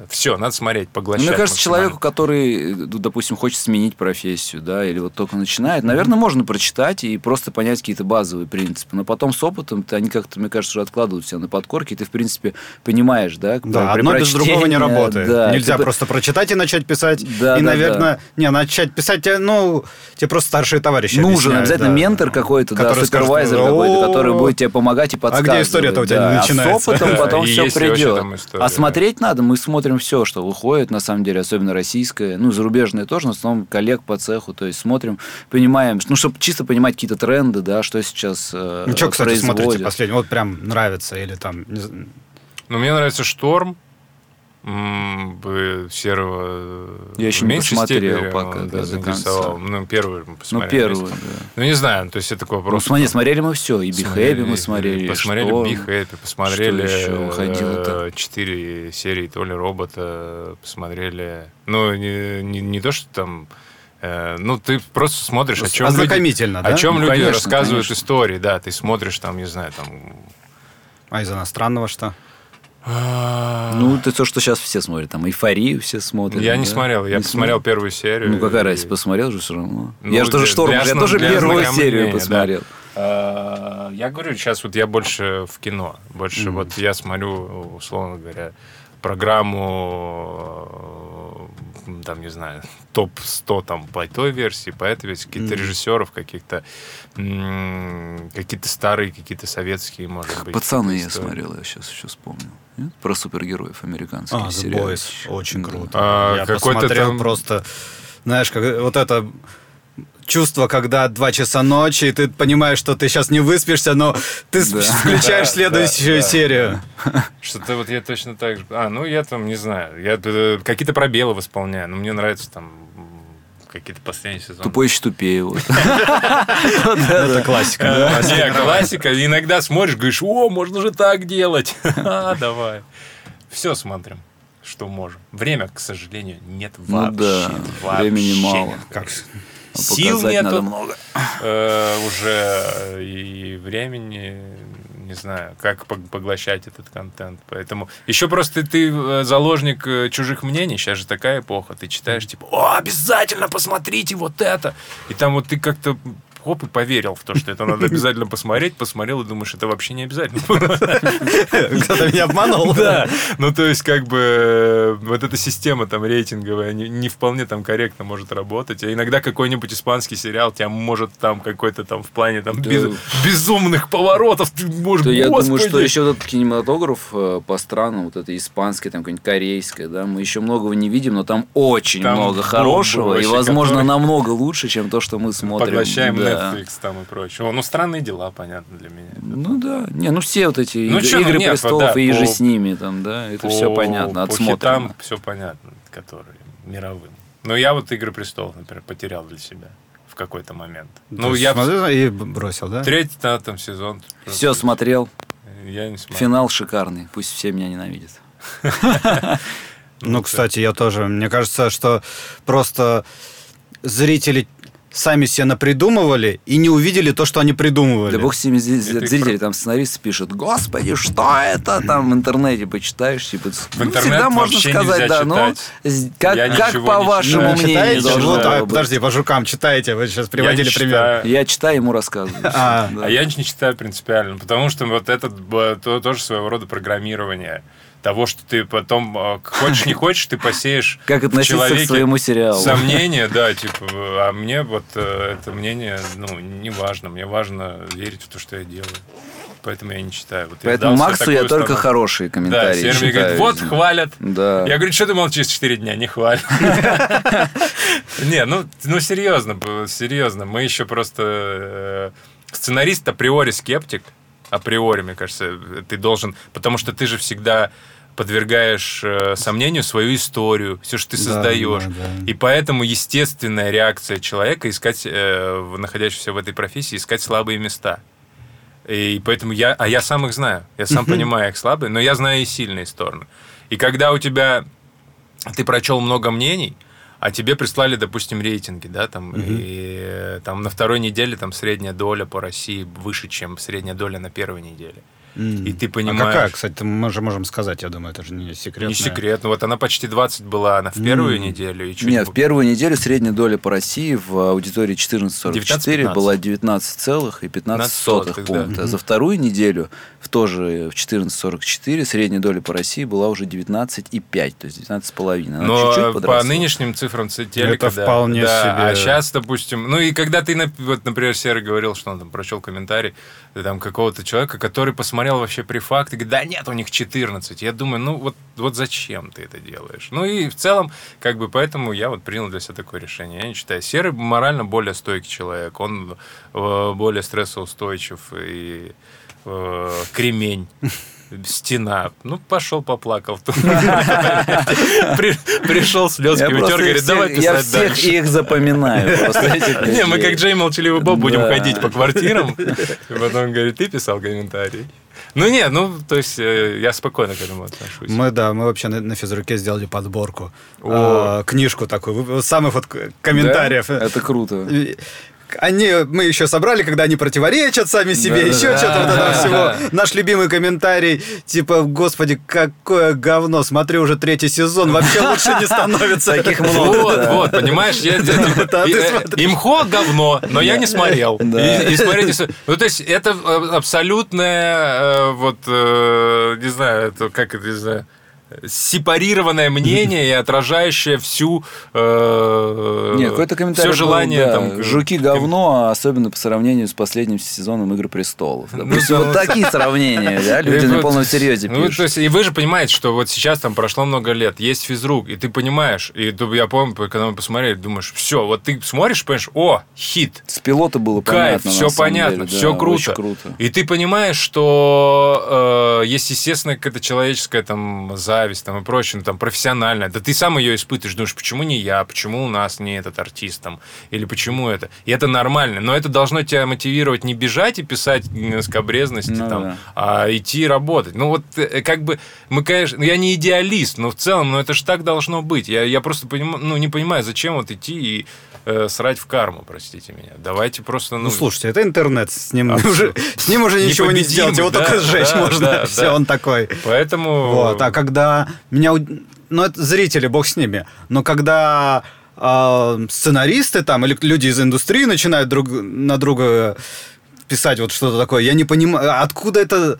все, надо смотреть, поглощать. Мне кажется, человеку, который, ну, допустим, хочет сменить профессию, да, или вот только начинает, наверное, можно прочитать и просто понять какие-то базовые принципы. Но потом с опытом -то они как-то, мне кажется, уже откладывают себя на подкорке, и ты, в принципе, понимаешь, да? Да, одно без другого не работает. да, Нельзя ты- просто прочитать и начать писать. Да, и, да, наверное, не, начать писать, э, ну, тебе Тебе просто старшие товарищи Нужен объясняют, обязательно да. ментор какой-то, да, супервайзер какой-то, «О, который будет тебе помогать и подсказывать. история-то у тебя да. начинается? А с опытом потом все придет. А смотреть надо, мы смотрим все, что выходит, на самом деле, особенно российское, ну, зарубежное тоже, но в основном коллег по цеху, то есть смотрим, понимаем, ну, чтобы чисто понимать какие-то тренды, да, что сейчас э, Ну, что, кстати, смотрите последний? Вот прям нравится или там... не знаю. Ну, мне нравится «Шторм». Серого э, Я еще не посмотрел степени пока, он, да, до конца. Ну, первый мы Ну, посмотрели. первую, вместе. да. Ну, не знаю, то есть это такой Ну, вопрос. смотри, смотрели мы все, и Бихэби мы смотрели, Посмотрели Happy, посмотрели Что э, четыре серии то ли робота, посмотрели. Ну, не, не, не то, что там. э, ну, ты просто смотришь, о чем люди, Ознакомительно, да? о чем Ну, люди конечно, рассказывают конечно. истории, да. Ты смотришь там, не знаю, там. А из иностранного что? Ну, это то, что сейчас все смотрят, там, эйфорию все смотрят. я не да? смотрел, я Не посмотрел смотрел? первую серию. Ну, какая и- разница, посмотрел же все равно. Ну, я же тоже шторм, я тоже первую серию да. посмотрел. А, Я говорю, сейчас вот я больше в кино. Больше вот я смотрю, условно говоря, программу, э, там, не знаю, топ-100 там по той версии, по этой версии, каких-то режиссеров, каких-то какие-то старые, какие-то советские, может быть. Пацаны я смотрел, я сейчас еще вспомнил. Нет? Про супергероев американские А, The сериалы. Boys. Очень Да. круто. А, Я какой-то посмотрел там- просто... Знаешь, как, вот это чувство, когда два часа ночи, и ты понимаешь, что ты сейчас не выспишься, но ты Да. включаешь Да, следующую да, да. серию. Что-то вот я точно так же... А, ну я там, не знаю, я э, какие-то пробелы восполняю, но мне нравится там какие-то последние сезоны. Тупой еще тупее. вот. Это классика. Э, Не, классика. Иногда смотришь, говоришь, о, можно же так делать. А, Давай. Все смотрим, что можем. Время, к сожалению, нет Ну вообще. да, времени мало. Как? А Сил нету много. э, уже и времени, не знаю, как пог- поглощать этот контент. Поэтому еще просто ты э, заложник э, чужих мнений. Сейчас же такая эпоха. Ты читаешь, типа, о, обязательно посмотрите вот это. И там вот ты как-то хоп, и поверил в то, что это надо обязательно посмотреть, посмотрел и думаешь, это вообще не обязательно. Кто-то меня обманул. Да, ну то есть как бы вот эта система там рейтинговая не, не вполне там корректно может работать, а иногда какой-нибудь испанский сериал тебя может там какой-то там в плане там безумных поворотов, ты можешь, Да, я думаю, что еще этот кинематограф э, по странам, вот это испанское, там какое-нибудь корейское, да, мы еще многого не видим, но там очень много хорошего, и, возможно, намного лучше, чем то, что мы смотрим. Поглощаем Да. Netflix там и прочее. О, ну странные дела, понятно для меня. Ну да, не, ну все вот эти Ну игры, ну «Игры нет, престолов да, и же по- с ними, там, да, это все понятно, отсмотрено. Там все понятно, которые мировым. Но я вот Игры престолов, например, потерял для себя в какой-то момент. Ну, я Смотрел и бросил, да? третий да, там сезон. Все смотрел, Я не смотрел. финал шикарный, пусть все меня ненавидят. Ну, кстати, я тоже. Мне кажется, что просто зрители сами себе напридумывали и не увидели то, что они придумывали. Да бог с ними зрители, там сценарист пишет, господи, что это? Там в интернете почитаешь, типа, ну, интернет всегда можно сказать, да, но с- как, Я как по вашему читаю. мнению читаете? должно а, было быть? подожди, по жукам читаете. Вы сейчас приводили не пример. читаю. Я читаю, ему рассказываю. А, Да. А я не читаю принципиально, потому что вот это тоже своего рода программирование того, что ты потом э, хочешь не хочешь, ты посеешь Как относиться к своему сериалу? Сомнения, да, типа, а мне вот э, это мнение, ну, не важно. Мне важно верить в то, что я делаю. Поэтому я не читаю. Вот я Поэтому себе Максу я только установку. хорошие Да, комментарии время читаю. говорит, вот, хвалят. Да. Я говорю, что ты молчишь 4 дня, не хвалят. Не, ну, ну серьезно, серьезно. Мы еще просто... э, Сценарист априори скептик. Априори, мне кажется, ты должен... Потому что ты же всегда подвергаешь э, сомнению свою историю, все, что ты Да, создаешь. да, да. И поэтому естественная реакция человека искать, э, находящегося в этой профессии, искать слабые места. И поэтому я, а я сам их знаю. Я сам понимаю их слабые, но я знаю и сильные стороны. И когда у тебя ты прочел много мнений, а тебе прислали, допустим, рейтинги, да, там, и э, там на второй неделе там средняя доля по России выше, чем средняя доля на первой неделе. И ты А понимаешь... какая, кстати, мы же можем сказать, я думаю, это же не секрет. Не секрет. Ну вот она почти 20 была она в первую неделю. И чуть Нет, в первую неделю средняя доля по России в аудитории 1444 19,15. была 19,15 15 пункта. да. За вторую неделю в тоже в 1444 средняя доля по России была уже 19,5, то есть 19,5. Она Но чуть-чуть по нынешним цифрам телека, Это да. вполне Да, себе. А сейчас, допустим, ну и когда ты, вот, например, Серый говорил, что он там прочел комментарий э, там какого-то человека, который посмотрел вообще при факт и говорит, да нет, у них 14. Я думаю, ну вот, вот зачем ты это делаешь? Ну и в целом, как бы поэтому я вот принял для себя такое решение. Я не считаю. Серый морально более стойкий человек, он э, более стрессоустойчив и э, кремень. Стена. Ну, пошел, поплакал. При- Пришел, слезки Я просто говорит, давай всех- я писать всех дальше. их запоминаю. Не, мы как Джей Молчаливый Боб будем ходить по квартирам. Потом говорит, ты писал комментарий. Ну нет, ну, то есть э, я спокойно к этому отношусь. Мы, да, мы вообще на, на физруке сделали подборку. О. А, книжку такую, самых вот комментариев. Да? Это круто. Они, мы еще собрали, когда они противоречат сами себе, Да, еще да, что-то вот этого да. всего. Наш любимый комментарий, типа, господи, какое говно, смотри, уже третий сезон, вообще лучше не становится. Таких много. Вот, да. вот, понимаешь, я, Да, э, имхо говно, но я не смотрел. Да. И, и смотреть не с- Ну, то есть, это э, абсолютное, э, вот, не знаю, как это, не знаю, сепарированное мнение и отражающее всю э, Нет, какой-то комментарий все желание был, да, там жуки говно, а особенно по сравнению с последним сезоном Игры престолов. Допустим, да, вот такие сравнения, да, люди на полном серьезе ну, то пишут. есть, и вы же понимаете, что вот сейчас там прошло много лет, есть физрук, и ты понимаешь, и я помню, когда мы посмотрели, думаешь, все, вот ты смотришь, понимаешь, о, хит, С пилота было кайф, понятно. все понятно, деле, да, все круто. круто. И ты понимаешь, что э, есть, естественно, какая-то человеческая там зависть там, и прочее, ну, там, профессиональная. Да ты сам ее испытываешь, думаешь, почему не я, почему у нас не этот артист там, или почему это. И это нормально, но это должно тебя мотивировать не бежать и писать скобрезности, Ну там, да. а идти работать. Ну вот э, как бы мы, конечно, я не идеалист, но в целом, ну это же так должно быть. Я, я просто поним, ну, не понимаю, зачем вот идти и э, срать в карму, простите меня. Давайте просто, ну, Ну, слушайте, это интернет, с ним Абсолютно. уже, с ним уже ничего не сделать, его да, только сжечь да, можно, да, все, да. он такой. Поэтому... Вот, а когда меня... Ну, это зрители, бог с ними. Но когда а, сценаристы там или люди из индустрии начинают друг на друга писать вот что-то такое, я не понимаю, откуда это...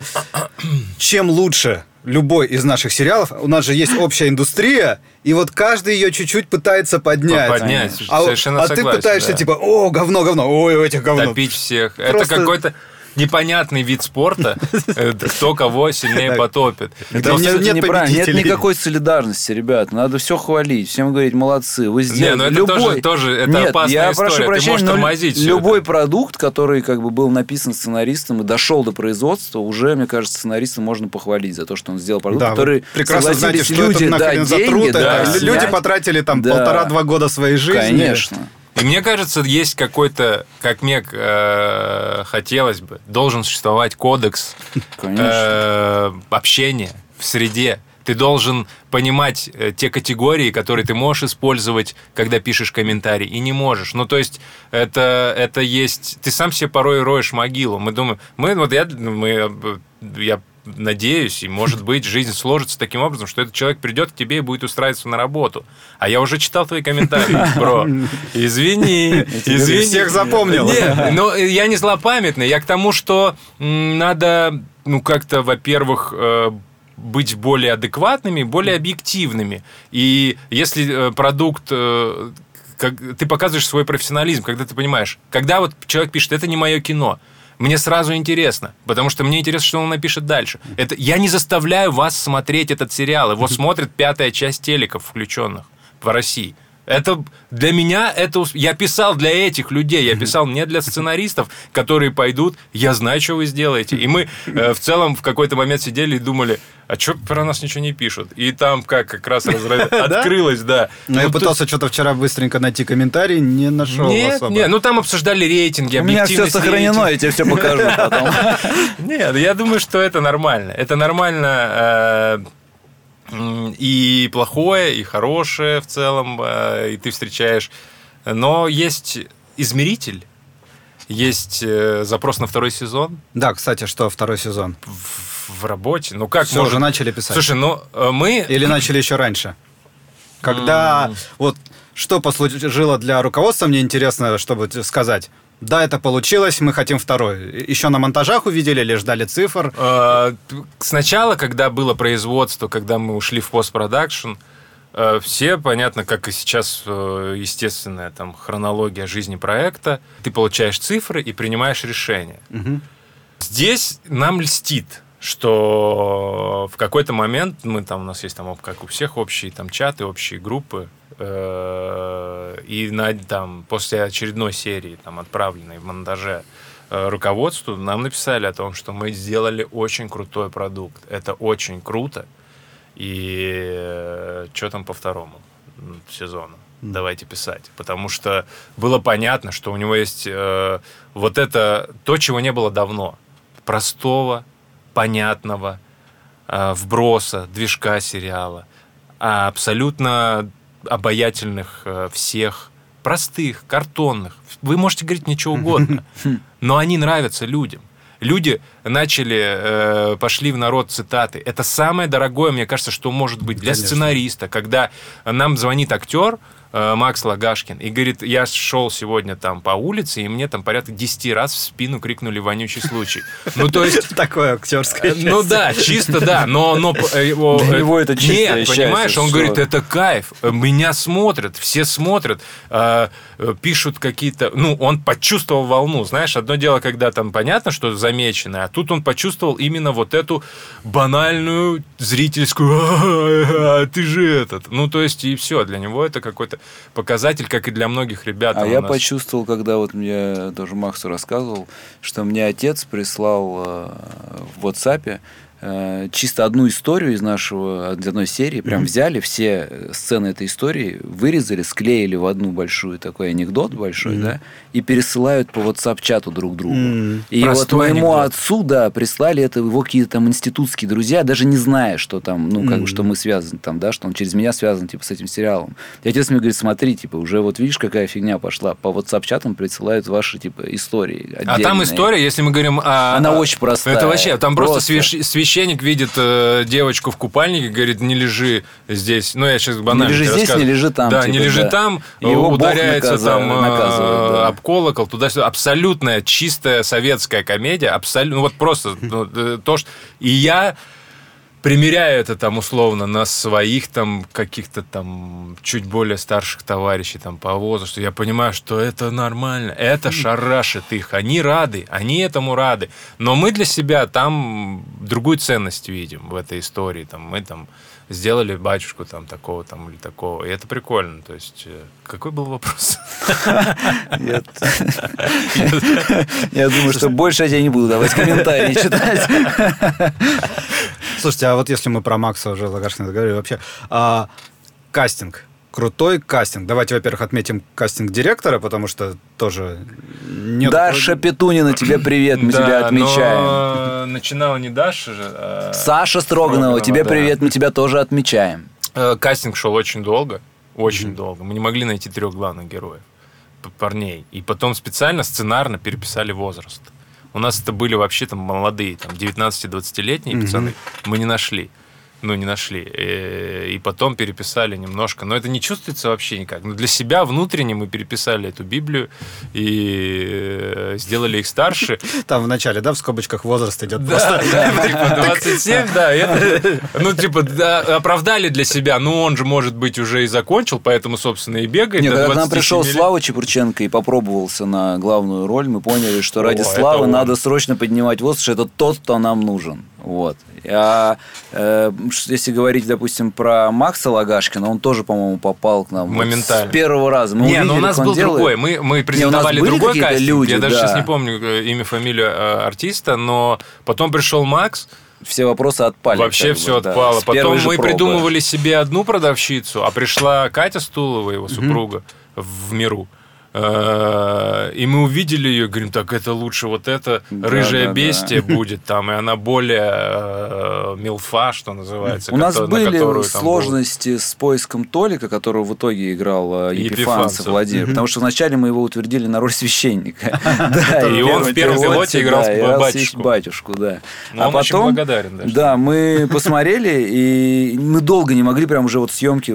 Чем лучше любой из наших сериалов, у нас же есть общая индустрия, и вот каждый ее чуть-чуть пытается поднять. Поднять, а, совершенно а ты согласен, пытаешься да. типа, о, говно, говно, ой, у этих говно. Топить всех. Это Просто- какой-то непонятный вид спорта, э, кто кого сильнее потопит. Это нет никакой солидарности, ребят. Надо все хвалить, всем говорить, молодцы. Вы сделали ну это любой... тоже- тоже это Нет, опасная история. Ты можешь тормозить любой продукт, который как бы был написан сценаристом и дошел до производства, уже, мне кажется, сценариста можно похвалить за то, что он сделал продукт, который прекрасно что люди это деньги, да, снять. люди потратили там полтора-два года своей жизни. Конечно. И мне кажется, есть какой-то, как мне э, хотелось бы, должен существовать кодекс э, общения в среде. Ты должен понимать э, те категории, которые ты можешь использовать, когда пишешь комментарий, и не можешь. Ну, то есть, это, это есть... Ты сам себе порой роешь могилу. Мы думаем... Мы, вот я, мы, э, я надеюсь, и, может быть, жизнь сложится таким образом, что этот человек придет к тебе и будет устраиваться на работу. А я уже читал твои комментарии, бро. Извини, извини. всех запомнил. Нет, но я не злопамятный. Я к тому, что надо, ну, как-то, во-первых, э, быть более адекватными, более объективными. И если э, продукт э, как, ты показываешь свой профессионализм, когда ты понимаешь, когда вот человек пишет, это не мое кино, мне сразу интересно, потому что мне интересно, что он напишет дальше. Это, я не заставляю вас смотреть этот сериал, его смотрит пятая часть телеков включенных в России. Это для меня это я писал для этих людей, я писал не для сценаристов, которые пойдут, я знаю, что вы сделаете. И мы э, в целом в какой-то момент сидели и думали, а что про нас ничего не пишут? И там как как раз разра- открылось, да. Но я Ну, тут- пытался что-то вчера быстренько найти комментарий, не нашел нет, нет, ну там обсуждали рейтинги, У меня все сохранено, я тебе все покажу потом. Нет, я думаю, что это нормально. Это нормально э, и плохое, и хорошее в целом, э, и ты встречаешь. Но есть измеритель, есть э, запрос на второй сезон. Да, кстати, что второй сезон? В, в работе. Ну как Все, может... уже начали писать. Слушай, ну э, мы... Или начали еще раньше? Когда вот что послужило для руководства, мне интересно, чтобы сказать. Да, это получилось, мы хотим второй. Еще на монтажах увидели или ждали цифр? Э, Сначала, когда было производство, когда мы ушли в постпродакшн, э, все, понятно, как и сейчас, э, естественная там хронология жизни проекта, ты получаешь цифры и принимаешь решение. Мгм. Здесь нам льстит, что в какой-то момент мы там у нас есть там как у всех общие там чаты, общие группы, э, и на, там после очередной серии там отправленной в монтаже э, руководству нам написали о том, что мы сделали очень крутой продукт, это очень круто, и что там по второму сезону? Давайте писать. Потому что было понятно, что у него есть э, вот это то, чего не было давно. Простого, понятного, э, вброса, движка сериала. а абсолютно обаятельных э, всех, простых, картонных. Вы можете говорить что угодно, но они нравятся людям. Люди начали, э, пошли в народ цитаты. Это самое дорогое, мне кажется, что может быть для Конечно. сценариста, когда нам звонит актер, Макс Лагашкин, и говорит, я шел сегодня там по улице, и мне там порядка 10 раз в спину крикнули «вонючий случай». Ну, то есть... Такое актерское Э, Ну да, чисто да, но... но э, его, Для э, него это чистое Нет, понимаешь, он говорит, это кайф, э, меня смотрят, все смотрят, э, э, пишут какие-то... Ну, он почувствовал волну, знаешь, одно дело, когда там понятно, что замечено, а тут он почувствовал именно вот эту банальную зрительскую «А, ты же этот. Ну, то есть, и все, для него это какой-то показатель, как и для многих ребят. А я нас. почувствовал, когда вот мне тоже Максу рассказывал, что мне отец прислал э, в WhatsApp чисто одну историю из нашего из одной серии, прям взяли все э, сцены этой истории, вырезали, склеили в одну большую такой анекдот большой, да, и пересылают по WhatsApp чату друг другу. М. И вот Простой моему анекдот. отцу, да, прислали это его какие-то там институтские друзья, даже не зная, что там, ну, как Мгм. что мы связаны там, да, что он через меня связан, типа, с этим сериалом. И отец мне говорит, смотри, типа, уже вот видишь, какая фигня пошла. По WhatsApp-чатам присылают ваши, типа, истории А там отдельные. история, если мы говорим о... Она очень простая. Это вообще, там просто, Просто. свящ- священник видит э, девочку в купальнике, говорит, не лежи здесь. Ну, я сейчас банально лежи тебе здесь, не лежи там, Да, типа, не лежи да. там, Его ударяется наказа- там э, да. об колокол, туда-сюда. Абсолютная чистая советская комедия, абсолютно, ну вот просто ну, э, то, что... И я примеряю это там условно на своих там каких-то там чуть более старших товарищей там по возрасту, я понимаю, что это нормально, это шарашит их, они рады, они этому рады, но мы для себя там другую ценность видим в этой истории, там мы там сделали батюшку там такого там или такого, и это прикольно, то есть э, какой был вопрос? Нет. Я думаю, что больше я тебе не буду давать комментарии читать. Слушайте, а вот если мы про Макса уже Лагашкина говорили, вообще, а, кастинг. Крутой кастинг. Давайте, во-первых, отметим кастинг директора, потому что тоже нет... Даша Петунина, тебе привет, мы Да, тебя отмечаем. но начинала не Даша же, а Саша Строганова, Строганова, тебе да. привет, мы тебя тоже отмечаем. Э, Кастинг шел очень долго, очень долго. Мы не могли найти трех главных героев, парней. И потом специально сценарно переписали возраст. У нас это были вообще там молодые, там 19-20-летние Мгм. пацаны. Мы не нашли. Ну, не нашли. Э, И потом переписали немножко. Но это не чувствуется вообще никак. Но для себя внутренне мы переписали эту Библию и э, сделали их старше. Там в начале, да, в скобочках возраст идет Да, просто. да, типа 27, да, это, ну, типа, да, оправдали для себя, ну, он же, может быть, уже и закончил, поэтому, собственно, и бегает. Нет, до когда к нам 27 пришел. Слава Чепурченко и попробовался на главную роль, мы поняли, что ради О, Славы надо срочно поднимать возраст, что это тот, кто нам нужен. Вот. А э, если говорить, допустим, про Макса Лагашкина, он тоже, по-моему, попал к нам вот Моментально. с первого раза. Мы Не, ну у увидели, нас был делает. другой. Мы, мы презентовали были другой кастинг. люди, Я даже да. сейчас не помню э, имя, фамилию э, артиста, но потом пришел Макс, Все вопросы отпали. вообще бы, все да, отпало. первой Потом мы пробы. придумывали себе одну продавщицу, а пришла Катя Стулова, его супруга, в миру. Э, и мы увидели ее, говорим, так это лучше вот это Да, рыжая да, бестия будет там, и она более э, милфа, что называется. У нас были которую сложности с поиском Толика, которого в итоге играл э, Епифанцев. Владимир, потому что вначале мы его утвердили на роль священника. Да, И он в первом пилоте играл да, батюшку. батюшку, да. Но А он очень потом, благодарен да, мы посмотрели, и мы долго не могли, прям уже вот съемки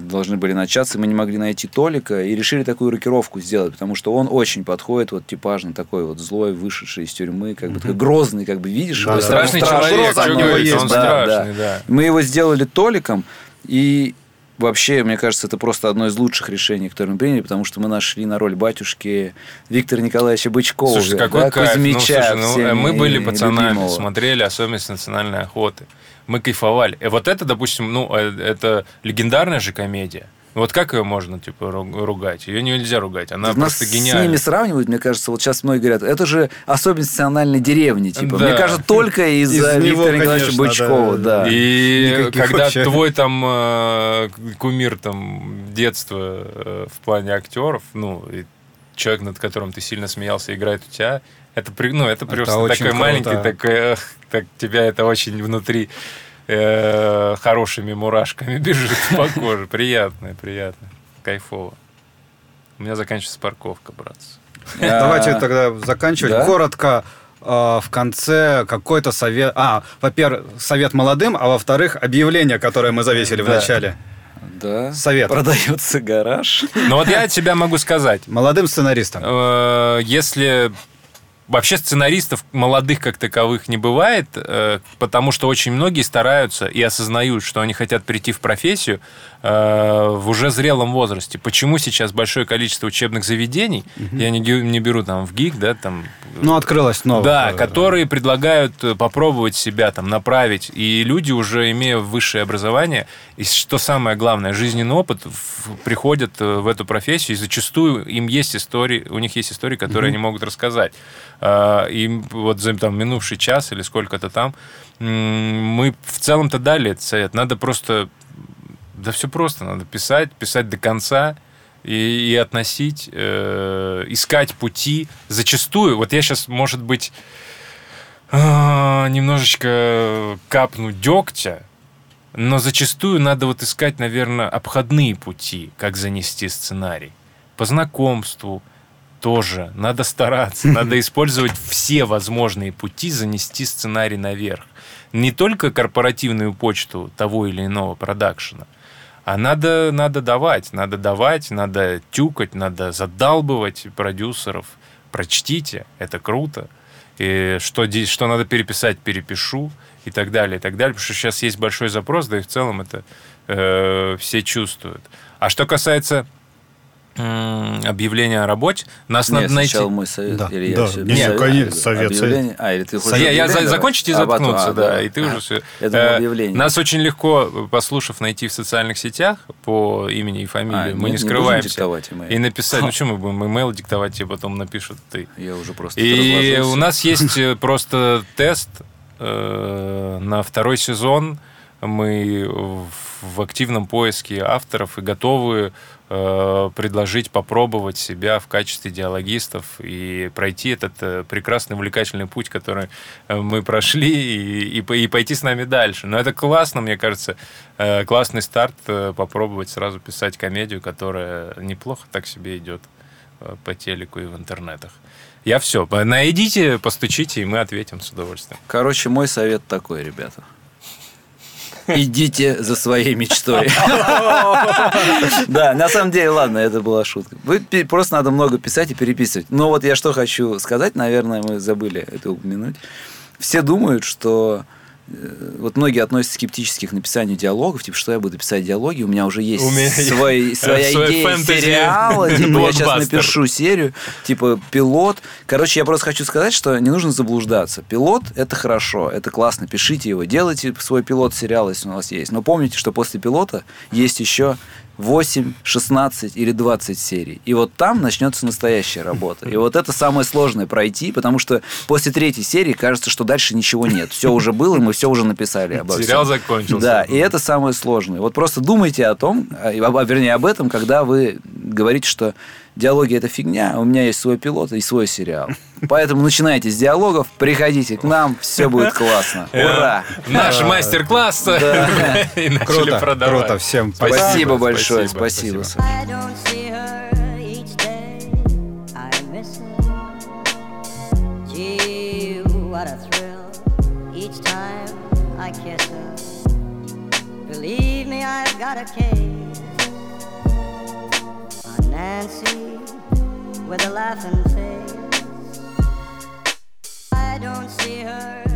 должны были начаться, мы не могли найти Толика, и решили такую рокировку сделать, потому что он очень подходит, вот типажно такой вот злой, вышедший из тюрьмы, как бы такой грозный, как бы видишь. Да, его. Страшный человек, есть, он да, страшный, да. Мы его сделали Толиком, и вообще, мне кажется, это просто одно из лучших решений, которые мы приняли, потому что мы нашли на роль батюшки Виктора Николаевича Бычкова. Слушай, какой да, кайф. Ну, слушай, ну, э, мы были пацанами, любимого. смотрели особенность национальной охоты. Мы кайфовали. И вот это, допустим, ну, э, это легендарная же комедия. Вот как ее можно, типа, ру- ругать? Ее нельзя ругать. Она Нас просто с ними гениальна. сравнивают, мне кажется, вот сейчас многие говорят, это же особенность национальной деревни, типа. Да. Мне кажется, только из-за Из него, Виктора Николаевича конечно, Бычкова, да. да. И Никаких когда вообще. твой там э, кумир там детства э, в плане актеров, ну, и человек, над которым ты сильно смеялся, играет у тебя, это, при- ну, это просто очень такой круто. маленький, такой, эх, так тебя это очень внутри хорошими мурашками бежит по коже. Приятно, приятно. Кайфово. У меня заканчивается парковка, братцы. А, Давайте тогда заканчивать. Коротко э, в конце какой-то совет. А, во-первых, совет молодым, а во-вторых, объявление, которое мы завесили в начале. Да. Совет. Продается гараж. Но вот я от себя могу сказать, Молодым сценаристам. Э, если вообще сценаристов молодых как таковых не бывает, э, потому что очень многие стараются и осознают, что они хотят прийти в профессию э, в уже зрелом возрасте. Почему сейчас большое количество учебных заведений, я не, не беру там в ГИК, да, там Ну, открылось новое. да, которые предлагают э, попробовать себя там направить. И люди, уже имея высшее образование, и что самое главное, жизненный опыт, в- приходят э, в эту профессию, и зачастую им есть истории, у них есть истории, которые они могут рассказать. А, И вот за там, минувший час или сколько-то там мы в целом-то дали этот совет. Надо просто... Да все просто, надо писать, писать до конца, и, и относить, э, искать пути. Зачастую, вот я сейчас, может быть, а, немножечко капну дегтя, но зачастую надо вот искать, наверное, обходные пути, как занести сценарий. По знакомству тоже надо стараться, надо использовать все возможные пути занести сценарий наверх. Не только корпоративную почту того или иного продакшена, а надо, надо давать, надо давать, надо тюкать, надо задалбывать продюсеров. Прочтите, это круто. И что, что надо переписать, перепишу и так далее, и так далее. Потому что сейчас есть большой запрос, да и в целом это э, все чувствуют. А что касается м, объявления о работе, нас Нет, надо найти... сначала мой совет. Да, Или я да, всё- нет, совет? конечно, совет, Объявление? А, или ты хочешь Я, я за- объявление закончите и? А, заткнуться, а, да, и ты уже все. Я думал, объявление. Нас очень легко, послушав, найти в социальных сетях по имени и фамилии. А, Мы нет, не скрываемся. диктовать имейл. и написать, ну что мы будем имейл диктовать, тебе потом напишут ты. Я уже просто И у нас есть э, просто тест э, на второй сезон. Мы в активном поиске авторов и готовы э, предложить попробовать себя в качестве диалогистов и пройти этот э, прекрасный увлекательный путь, который э, мы прошли, и, и и пойти с нами дальше. Но это классно, мне кажется, э, классный старт э, попробовать сразу писать комедию, которая неплохо так себе идет э, по телеку и в интернетах. Я все. Найдите, постучите, и мы ответим с удовольствием. Короче, мой совет такой, ребята. Идите за своей мечтой. Да, на самом деле, ладно, это была шутка. Вы просто надо много писать и переписывать. Но вот я что хочу сказать, наверное, мы забыли это упомянуть. Все думают, что э, вот многие относятся скептически к написанию диалогов, типа, что я буду писать диалоги, у меня уже есть У меня свой, своя идея фэнтези сериала, типа, я сейчас напишу серию, типа, пилот. Короче, я просто хочу сказать, что не нужно заблуждаться. Пилот – это хорошо, это классно, пишите его, делайте свой пилот сериала, если у вас есть. Но помните, что после пилота есть еще 8, 16 или 20 серий. И вот там начнется настоящая работа. И вот это самое сложное пройти, потому что после третьей серии кажется, что дальше ничего нет. Все уже было, и мы все уже написали обо Сериал всем. закончился. Да, и это самое сложное. Вот просто думайте о том, об- вернее, об этом, когда вы говорите, что диалоги это фигня, у меня есть свой пилот и свой сериал. Поэтому начинайте с диалогов, приходите к нам, все будет классно. Ура! Наш мастер-класс. И начали Круто, продавать. круто. Всем Спасибо большое, спасибо. each time I kiss her. Believe me, I've got a case on Nancy with a laughing face. I don't see her